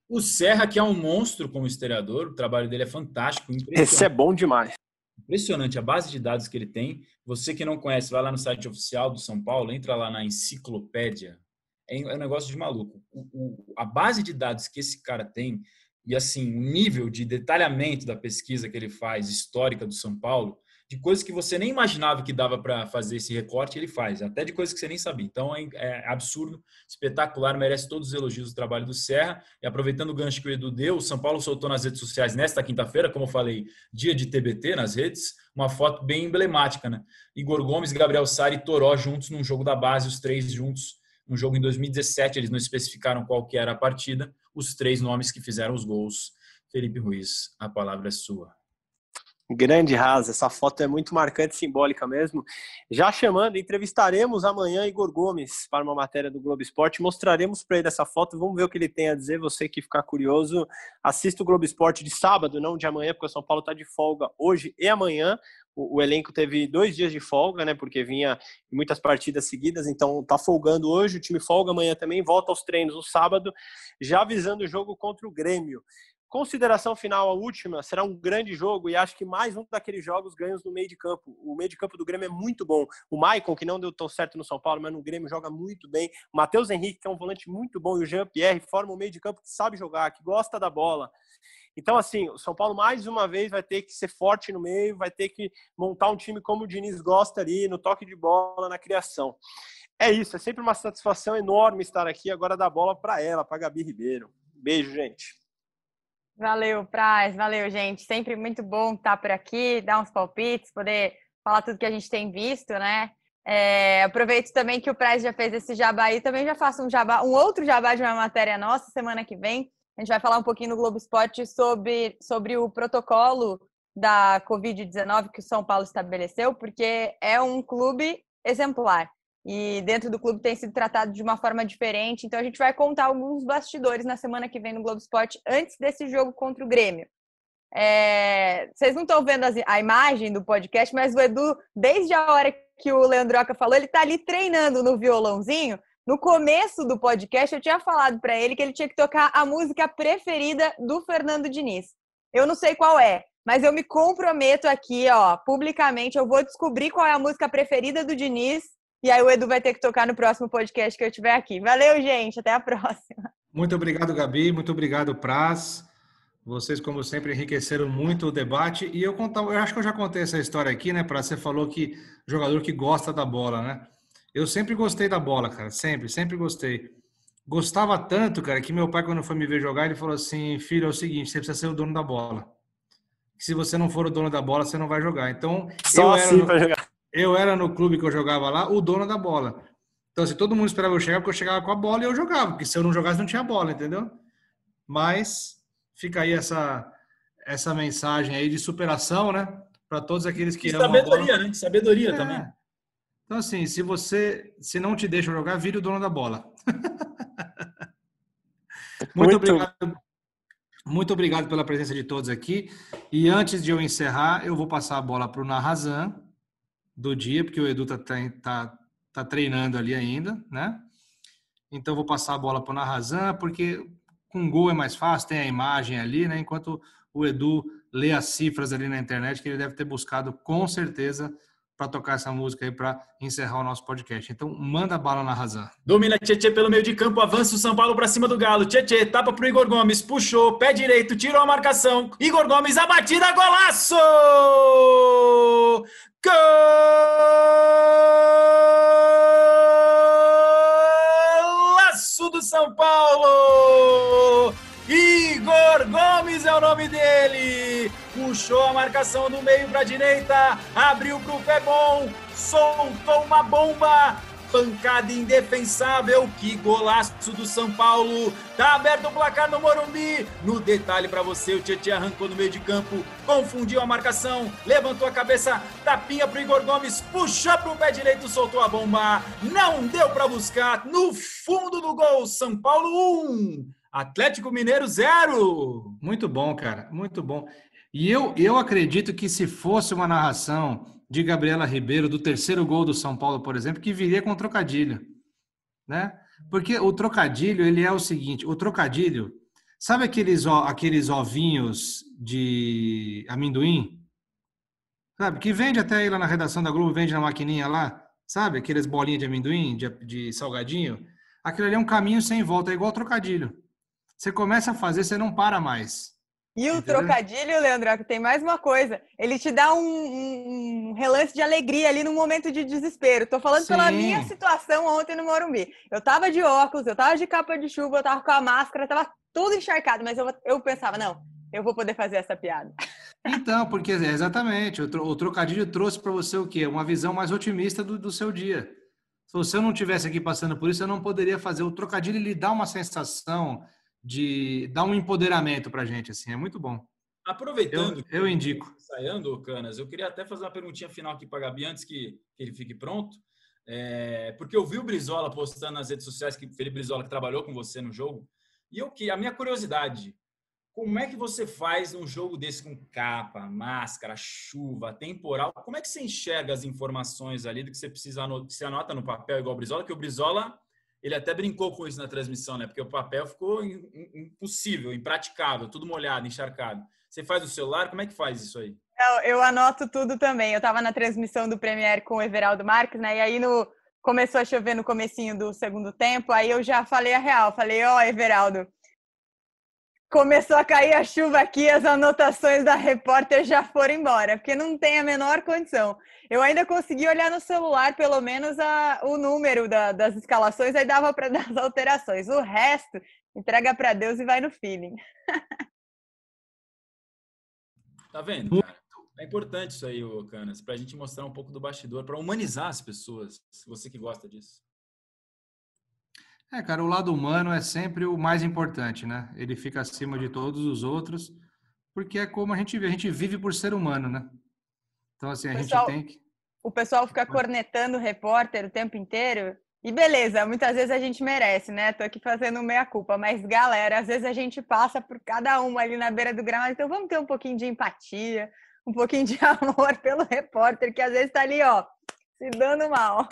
O Serra, que é um monstro como historiador, o trabalho dele é fantástico. Esse é bom demais. Impressionante a base de dados que ele tem. Você que não conhece, vai lá no site oficial do São Paulo, entra lá na enciclopédia é, é um negócio de maluco. O, o, a base de dados que esse cara tem e assim o nível de detalhamento da pesquisa que ele faz histórica do São Paulo, de coisas que você nem imaginava que dava para fazer esse recorte, ele faz, até de coisas que você nem sabia. Então é, é, absurdo, espetacular, merece todos os elogios do trabalho do Serra. E aproveitando o gancho que o Edu deu, o São Paulo soltou nas redes sociais nesta quinta-feira, como eu falei, dia de TBT nas redes, uma foto bem emblemática, né? Igor Gomes, Gabriel Sari e Toró juntos num jogo da base, os três juntos um jogo em 2017, eles não especificaram qual que era a partida, os três nomes que fizeram os gols. Felipe Ruiz, a palavra é sua. Grande rasa, essa foto é muito marcante, simbólica mesmo. Já chamando, entrevistaremos amanhã Igor Gomes para uma matéria do Globo Esporte. Mostraremos para ele essa foto, vamos ver o que ele tem a dizer. Você que ficar curioso, assista o Globo Esporte de sábado, não de amanhã, porque o São Paulo está de folga hoje e amanhã. O, o, elenco teve dois dias de folga, né? Porque vinha muitas partidas seguidas, então tá folgando hoje. O time folga amanhã também, volta aos treinos no sábado, já visando o jogo contra o Grêmio. Consideração final, a última, será um grande jogo e acho que mais um daqueles jogos ganhos no meio de campo. O meio de campo do Grêmio é muito bom. O Maicon, que não deu tão certo no São Paulo, mas no Grêmio joga muito bem. O Matheus Henrique, que é um volante muito bom, e o Jean-Pierre formam um meio de campo que sabe jogar, que gosta da bola. Então, assim, o São Paulo mais uma vez vai ter que ser forte no meio, vai ter que montar um time como o Diniz gosta ali, no toque de bola, na criação. É isso, é sempre uma satisfação enorme estar aqui. Agora dar bola para ela, para Gabi Ribeiro. Beijo, gente. Valeu, Praz, valeu, gente. Sempre muito bom estar por aqui, dar uns palpites, poder falar tudo que a gente tem visto, né? É, aproveito também que o Praz já fez esse jabá aí, também já faço um jabá, um outro jabá de uma matéria nossa semana que vem. A gente vai falar um pouquinho no Globo Esporte sobre, sobre o protocolo da Covid-19 que o São Paulo estabeleceu, porque é um clube exemplar e dentro do clube tem sido tratado de uma forma diferente. Então a gente vai contar alguns bastidores na semana que vem no Globo Esporte antes desse jogo contra o Grêmio. É... Vocês não estão vendo a imagem do podcast, mas o Edu, desde a hora que o Leandroca falou, ele está ali treinando no violãozinho. No começo do podcast, eu tinha falado para ele que ele tinha que tocar a música preferida do Fernando Diniz. Eu não sei qual é, mas eu me comprometo aqui, ó, publicamente, eu vou descobrir qual é a música preferida do Diniz e aí o Edu vai ter que tocar no próximo podcast que eu tiver aqui. Valeu, gente. Até a próxima. Muito obrigado, Gabi. Muito obrigado, Praz. Vocês, como sempre, enriqueceram muito o debate. E eu contar, eu acho que eu já contei essa história aqui, né, Praz? Você falou que jogador que gosta da bola, né? Eu sempre gostei da bola, cara. Sempre, sempre gostei. Gostava tanto, cara, que meu pai, quando foi me ver jogar, ele falou assim: filho, é o seguinte, você precisa ser o dono da bola. Se você não for o dono da bola, você não vai jogar. Então, Só eu assim era no... jogar eu era no clube que eu jogava lá o dono da bola. Então, assim, todo mundo esperava eu chegar porque eu chegava com a bola e eu jogava, porque se eu não jogasse não tinha bola, entendeu? Mas fica aí essa essa mensagem aí de superação, né? Para todos aqueles que e sabedoria, né? Sabedoria é. também. Então, assim, se você se não te deixa jogar, vire o dono da bola. <laughs> Muito, Muito obrigado. Muito obrigado pela presença de todos aqui. E antes de eu encerrar, eu vou passar a bola para o Narrazan, do dia, porque o Edu tá, tá, tá, treinando ali ainda, né? Então vou passar a bola para o Narrazan, porque com gol é mais fácil, tem a imagem ali, né? Enquanto o Edu lê as cifras ali na internet, que ele deve ter buscado com certeza para tocar essa música aí para encerrar o nosso podcast. Então, manda bala na razão. Domina Tietê pelo meio de campo, avança o São Paulo para cima do Galo. Tietê tapa pro Igor Gomes, puxou, pé direito, tirou a marcação. Igor Gomes, a batida, golaço! Golaço do São Paulo! Igor Gomes é o nome dele. Puxou a marcação do meio para a direita, abriu para o pé bom, soltou uma bomba. Pancada indefensável, que golaço do São Paulo. Tá aberto o placar no Morumbi. No detalhe para você, o Tietchan arrancou no meio de campo, confundiu a marcação, levantou a cabeça, tapinha pro Igor Gomes, puxou pro pé direito, soltou a bomba. Não deu para buscar. No fundo do gol, São Paulo 1. Um. Atlético Mineiro zero. Muito bom, cara, muito bom. E eu, eu acredito que se fosse uma narração de Gabriela Ribeiro do terceiro gol do São Paulo, por exemplo, que viria com trocadilho, né? Porque o trocadilho, ele é o seguinte, o trocadilho, sabe aqueles, aqueles ovinhos de amendoim? Sabe, que vende até aí lá na redação da Globo, vende na maquininha lá, sabe? Aqueles bolinhas de amendoim, de, de salgadinho. Aquilo ali é um caminho sem volta, é igual trocadilho. Você começa a fazer, você não para mais. E o Entendeu? trocadilho, Leandro, tem mais uma coisa. Ele te dá um, um, relance de alegria ali no momento de desespero. Tô falando Sim. pela minha situação ontem no Morumbi. Eu tava de óculos, eu tava de capa de chuva, eu tava com a máscara, tava tudo encharcado, mas eu, eu pensava, não, eu vou poder fazer essa piada. Então, porque exatamente, o, trocadilho trouxe para você o quê? Uma visão mais otimista do, do seu dia. Se você não tivesse aqui passando por isso, eu não poderia fazer. O trocadilho lhe dá uma sensação de dar um empoderamento para a gente, assim, é muito bom. Aproveitando, eu, eu indico. Ensaiando, Canas, eu queria até fazer uma perguntinha final aqui para Gabi antes que, que, ele fique pronto, é, porque eu vi o Brizola postando nas redes sociais que Felipe Brizola que trabalhou com você no jogo e eu que a minha curiosidade, como é que você faz um jogo desse com capa, máscara, chuva, temporal? Como é que você enxerga as informações ali do que você precisa anotar, que você anota no papel igual o Brizola? Que o Brizola ele até brincou com isso na transmissão, né? Porque o papel ficou impossível, impraticável, tudo molhado, encharcado. Você faz o celular? Como é que faz isso aí? Eu, eu anoto tudo também. Eu estava na transmissão do Premier com o Everaldo Marques, né? E aí no começou a chover no comecinho do segundo tempo, aí eu já falei a real, falei, ó, oh, Everaldo, começou a cair a chuva aqui, as anotações da repórter já foram embora, porque não tem a menor condição. Eu ainda consegui olhar no celular, pelo menos, a, o número da, das escalações, aí dava para <laughs> dar as alterações. O resto, entrega para Deus e vai no feeling. Tá vendo, cara? É importante isso aí, Canas, para a gente mostrar um pouco do bastidor, para humanizar as pessoas, você que gosta disso. É, cara, o lado humano é sempre o mais importante, né? Ele fica acima de todos os outros, porque é como a gente vive, a gente vive por ser humano, né? Então, assim, a pessoal, gente tem que. O pessoal fica cornetando o repórter o tempo inteiro. E beleza, muitas vezes a gente merece, né? Tô aqui fazendo meia-culpa, mas galera, às vezes a gente passa por cada um ali na beira do gramado, então vamos ter um pouquinho de empatia, um pouquinho de <laughs> amor pelo repórter, que às vezes tá ali, ó, se dando mal.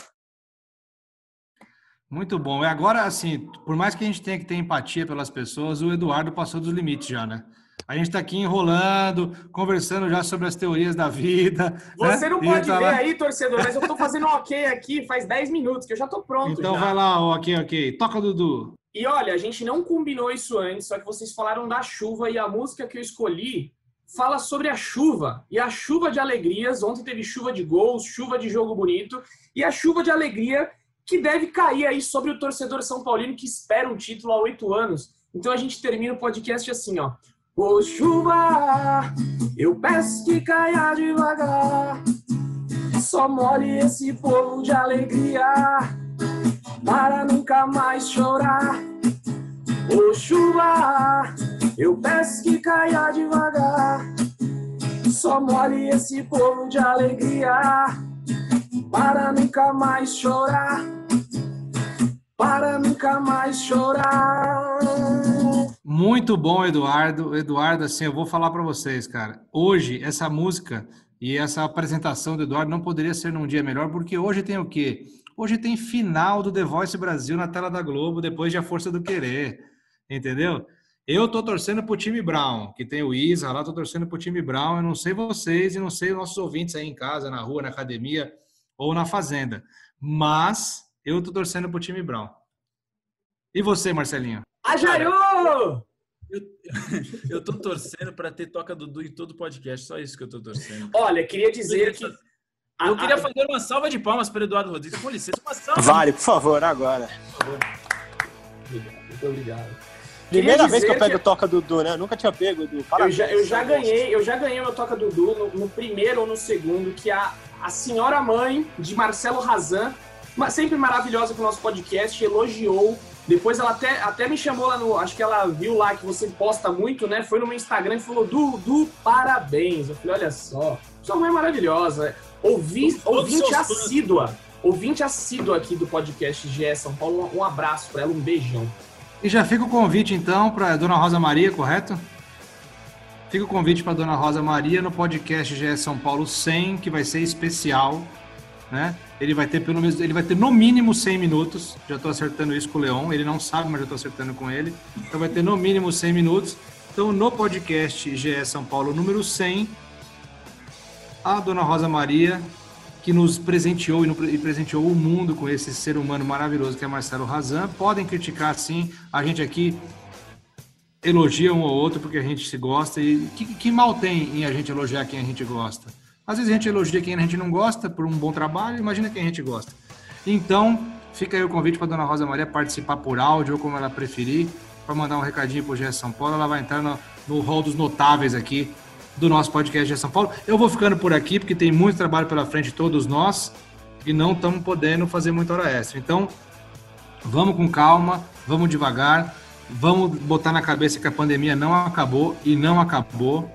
Muito bom. E agora, assim, por mais que a gente tenha que ter empatia pelas pessoas, o Eduardo passou dos limites já, né? A gente está aqui enrolando, conversando já sobre as teorias da vida. Né? Você né? não pode tá ver lá... aí, torcedor, mas eu estou fazendo um ok aqui faz 10 minutos, que eu já estou pronto. Então já. vai lá, ok, ok. Toca, Dudu. E olha, a gente não combinou isso antes, só que vocês falaram da chuva e a música que eu escolhi fala sobre a chuva. E a chuva de alegrias. Ontem teve chuva de gols, chuva de jogo bonito. E a chuva de alegria que deve cair aí sobre o torcedor São Paulino que espera um título há oito anos. Então a gente termina o podcast assim, ó. Ô chuva, eu peço que caia devagar, só molhe esse povo de alegria, para nunca mais chorar. Ô chuva, eu peço que caia devagar, só molhe esse povo de alegria, para nunca mais chorar, para nunca mais chorar. Muito bom, Eduardo. Eduardo, assim, eu vou falar para vocês, cara. Hoje, essa música e essa apresentação do Eduardo não poderia ser num dia melhor, porque hoje tem o quê? Hoje tem final do The Voice Brasil na tela da Globo, depois de A Força do Querer, entendeu? Eu tô torcendo pro time Brown, que tem o Isa lá, tô torcendo pro time Brown. Eu não sei vocês e não sei nossos ouvintes aí em casa, na rua, na academia ou na fazenda. Mas eu tô torcendo pro time Brown. E você, Marcelinho? A Jaru! Eu, eu tô torcendo para ter toca Dudu em todo podcast, só isso que eu tô torcendo. Olha, queria dizer que. Eu queria fazer uma salva de palmas para Eduardo Rodrigues. Com licença, uma salva. Vale, por favor, agora. Muito obrigado. Primeira vez que eu pego o Toca Dudu, né? Eu nunca tinha pego, Dudu. Eu Parabéns. já, eu já ganhei, eu já ganhei meu Toca Dudu no, no primeiro ou no segundo, que a, a senhora mãe de Marcelo Razan, sempre maravilhosa com o nosso podcast, elogiou. Depois ela até, até me chamou lá no. Acho que ela viu lá que você posta muito, né? Foi no meu Instagram e falou: Dudu, parabéns. Eu falei: olha só, sua mãe é maravilhosa. Ouvi, ouvinte assídua. Ouvinte assídua aqui do podcast GE São Paulo. Um, abraço pra ela, um beijão. E já fica o convite, então, para Dona Rosa Maria, correto? Fica o convite para Dona Rosa Maria no podcast GE São Paulo 100, que vai ser especial, né? Ele vai ter pelo menos, ele vai ter no mínimo 100 minutos. Já estou acertando isso com o Leon, ele não sabe, mas já estou acertando com ele. Então vai ter no mínimo 100 minutos. Então no podcast GE São Paulo número 100, a Dona Rosa Maria, que nos presenteou e, presenteou o mundo com esse ser humano maravilhoso que é Marcelo Razan. Podem criticar, sim. A gente aqui elogia um ou outro porque a gente se gosta. E que, que mal tem em a gente elogiar quem a gente gosta? Às vezes a gente elogia quem a gente não gosta por um bom trabalho, imagina quem a gente gosta. Então, fica aí o convite para Dona Rosa Maria participar por áudio ou como ela preferir, para mandar um recadinho para o GE São Paulo. Ela vai entrar no, hall dos notáveis aqui do nosso podcast GE São Paulo. Eu vou ficando por aqui porque tem muito trabalho pela frente, todos nós, e não estamos podendo fazer muita hora extra. Então, vamos com calma, vamos devagar, vamos botar na cabeça que a pandemia não acabou e não acabou,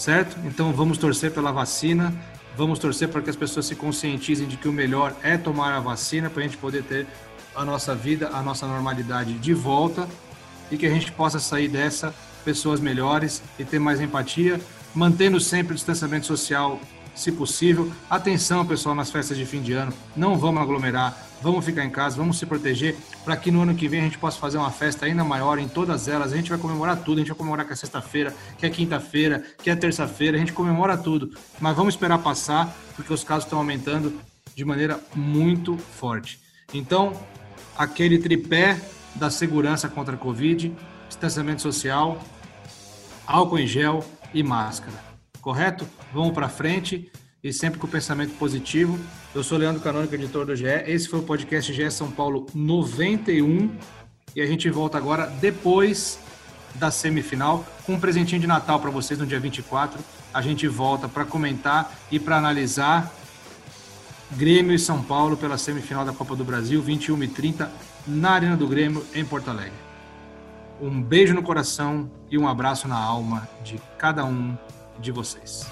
certo? Então vamos torcer pela vacina, vamos torcer para que as pessoas se conscientizem de que o melhor é tomar a vacina para a gente poder ter a nossa vida, a nossa normalidade de volta e que a gente possa sair dessa pessoas melhores e ter mais empatia, mantendo sempre o distanciamento social, se possível. Atenção, pessoal, nas festas de fim de ano, não vamos aglomerar, vamos ficar em casa, vamos se proteger, para que no ano que vem a gente possa fazer uma festa ainda maior em todas elas. A gente vai comemorar tudo, a gente vai comemorar que é sexta-feira, que é quinta-feira, que é terça-feira, a gente comemora tudo, mas vamos esperar passar, porque os casos estão aumentando de maneira muito forte. Então, aquele tripé da segurança contra a Covid, distanciamento social, álcool em gel e máscara. Correto? Vamos para frente e sempre com pensamento positivo. Eu sou Leandro Canônico, editor do GE. Esse foi o podcast GE São Paulo 91 e a gente volta agora depois da semifinal com um presentinho de Natal para vocês no dia 24. A gente volta para comentar e para analisar Grêmio e São Paulo pela semifinal da Copa do Brasil, 21 e 30 na Arena do Grêmio, em Porto Alegre. Um beijo no coração e um abraço na alma de cada um de vocês.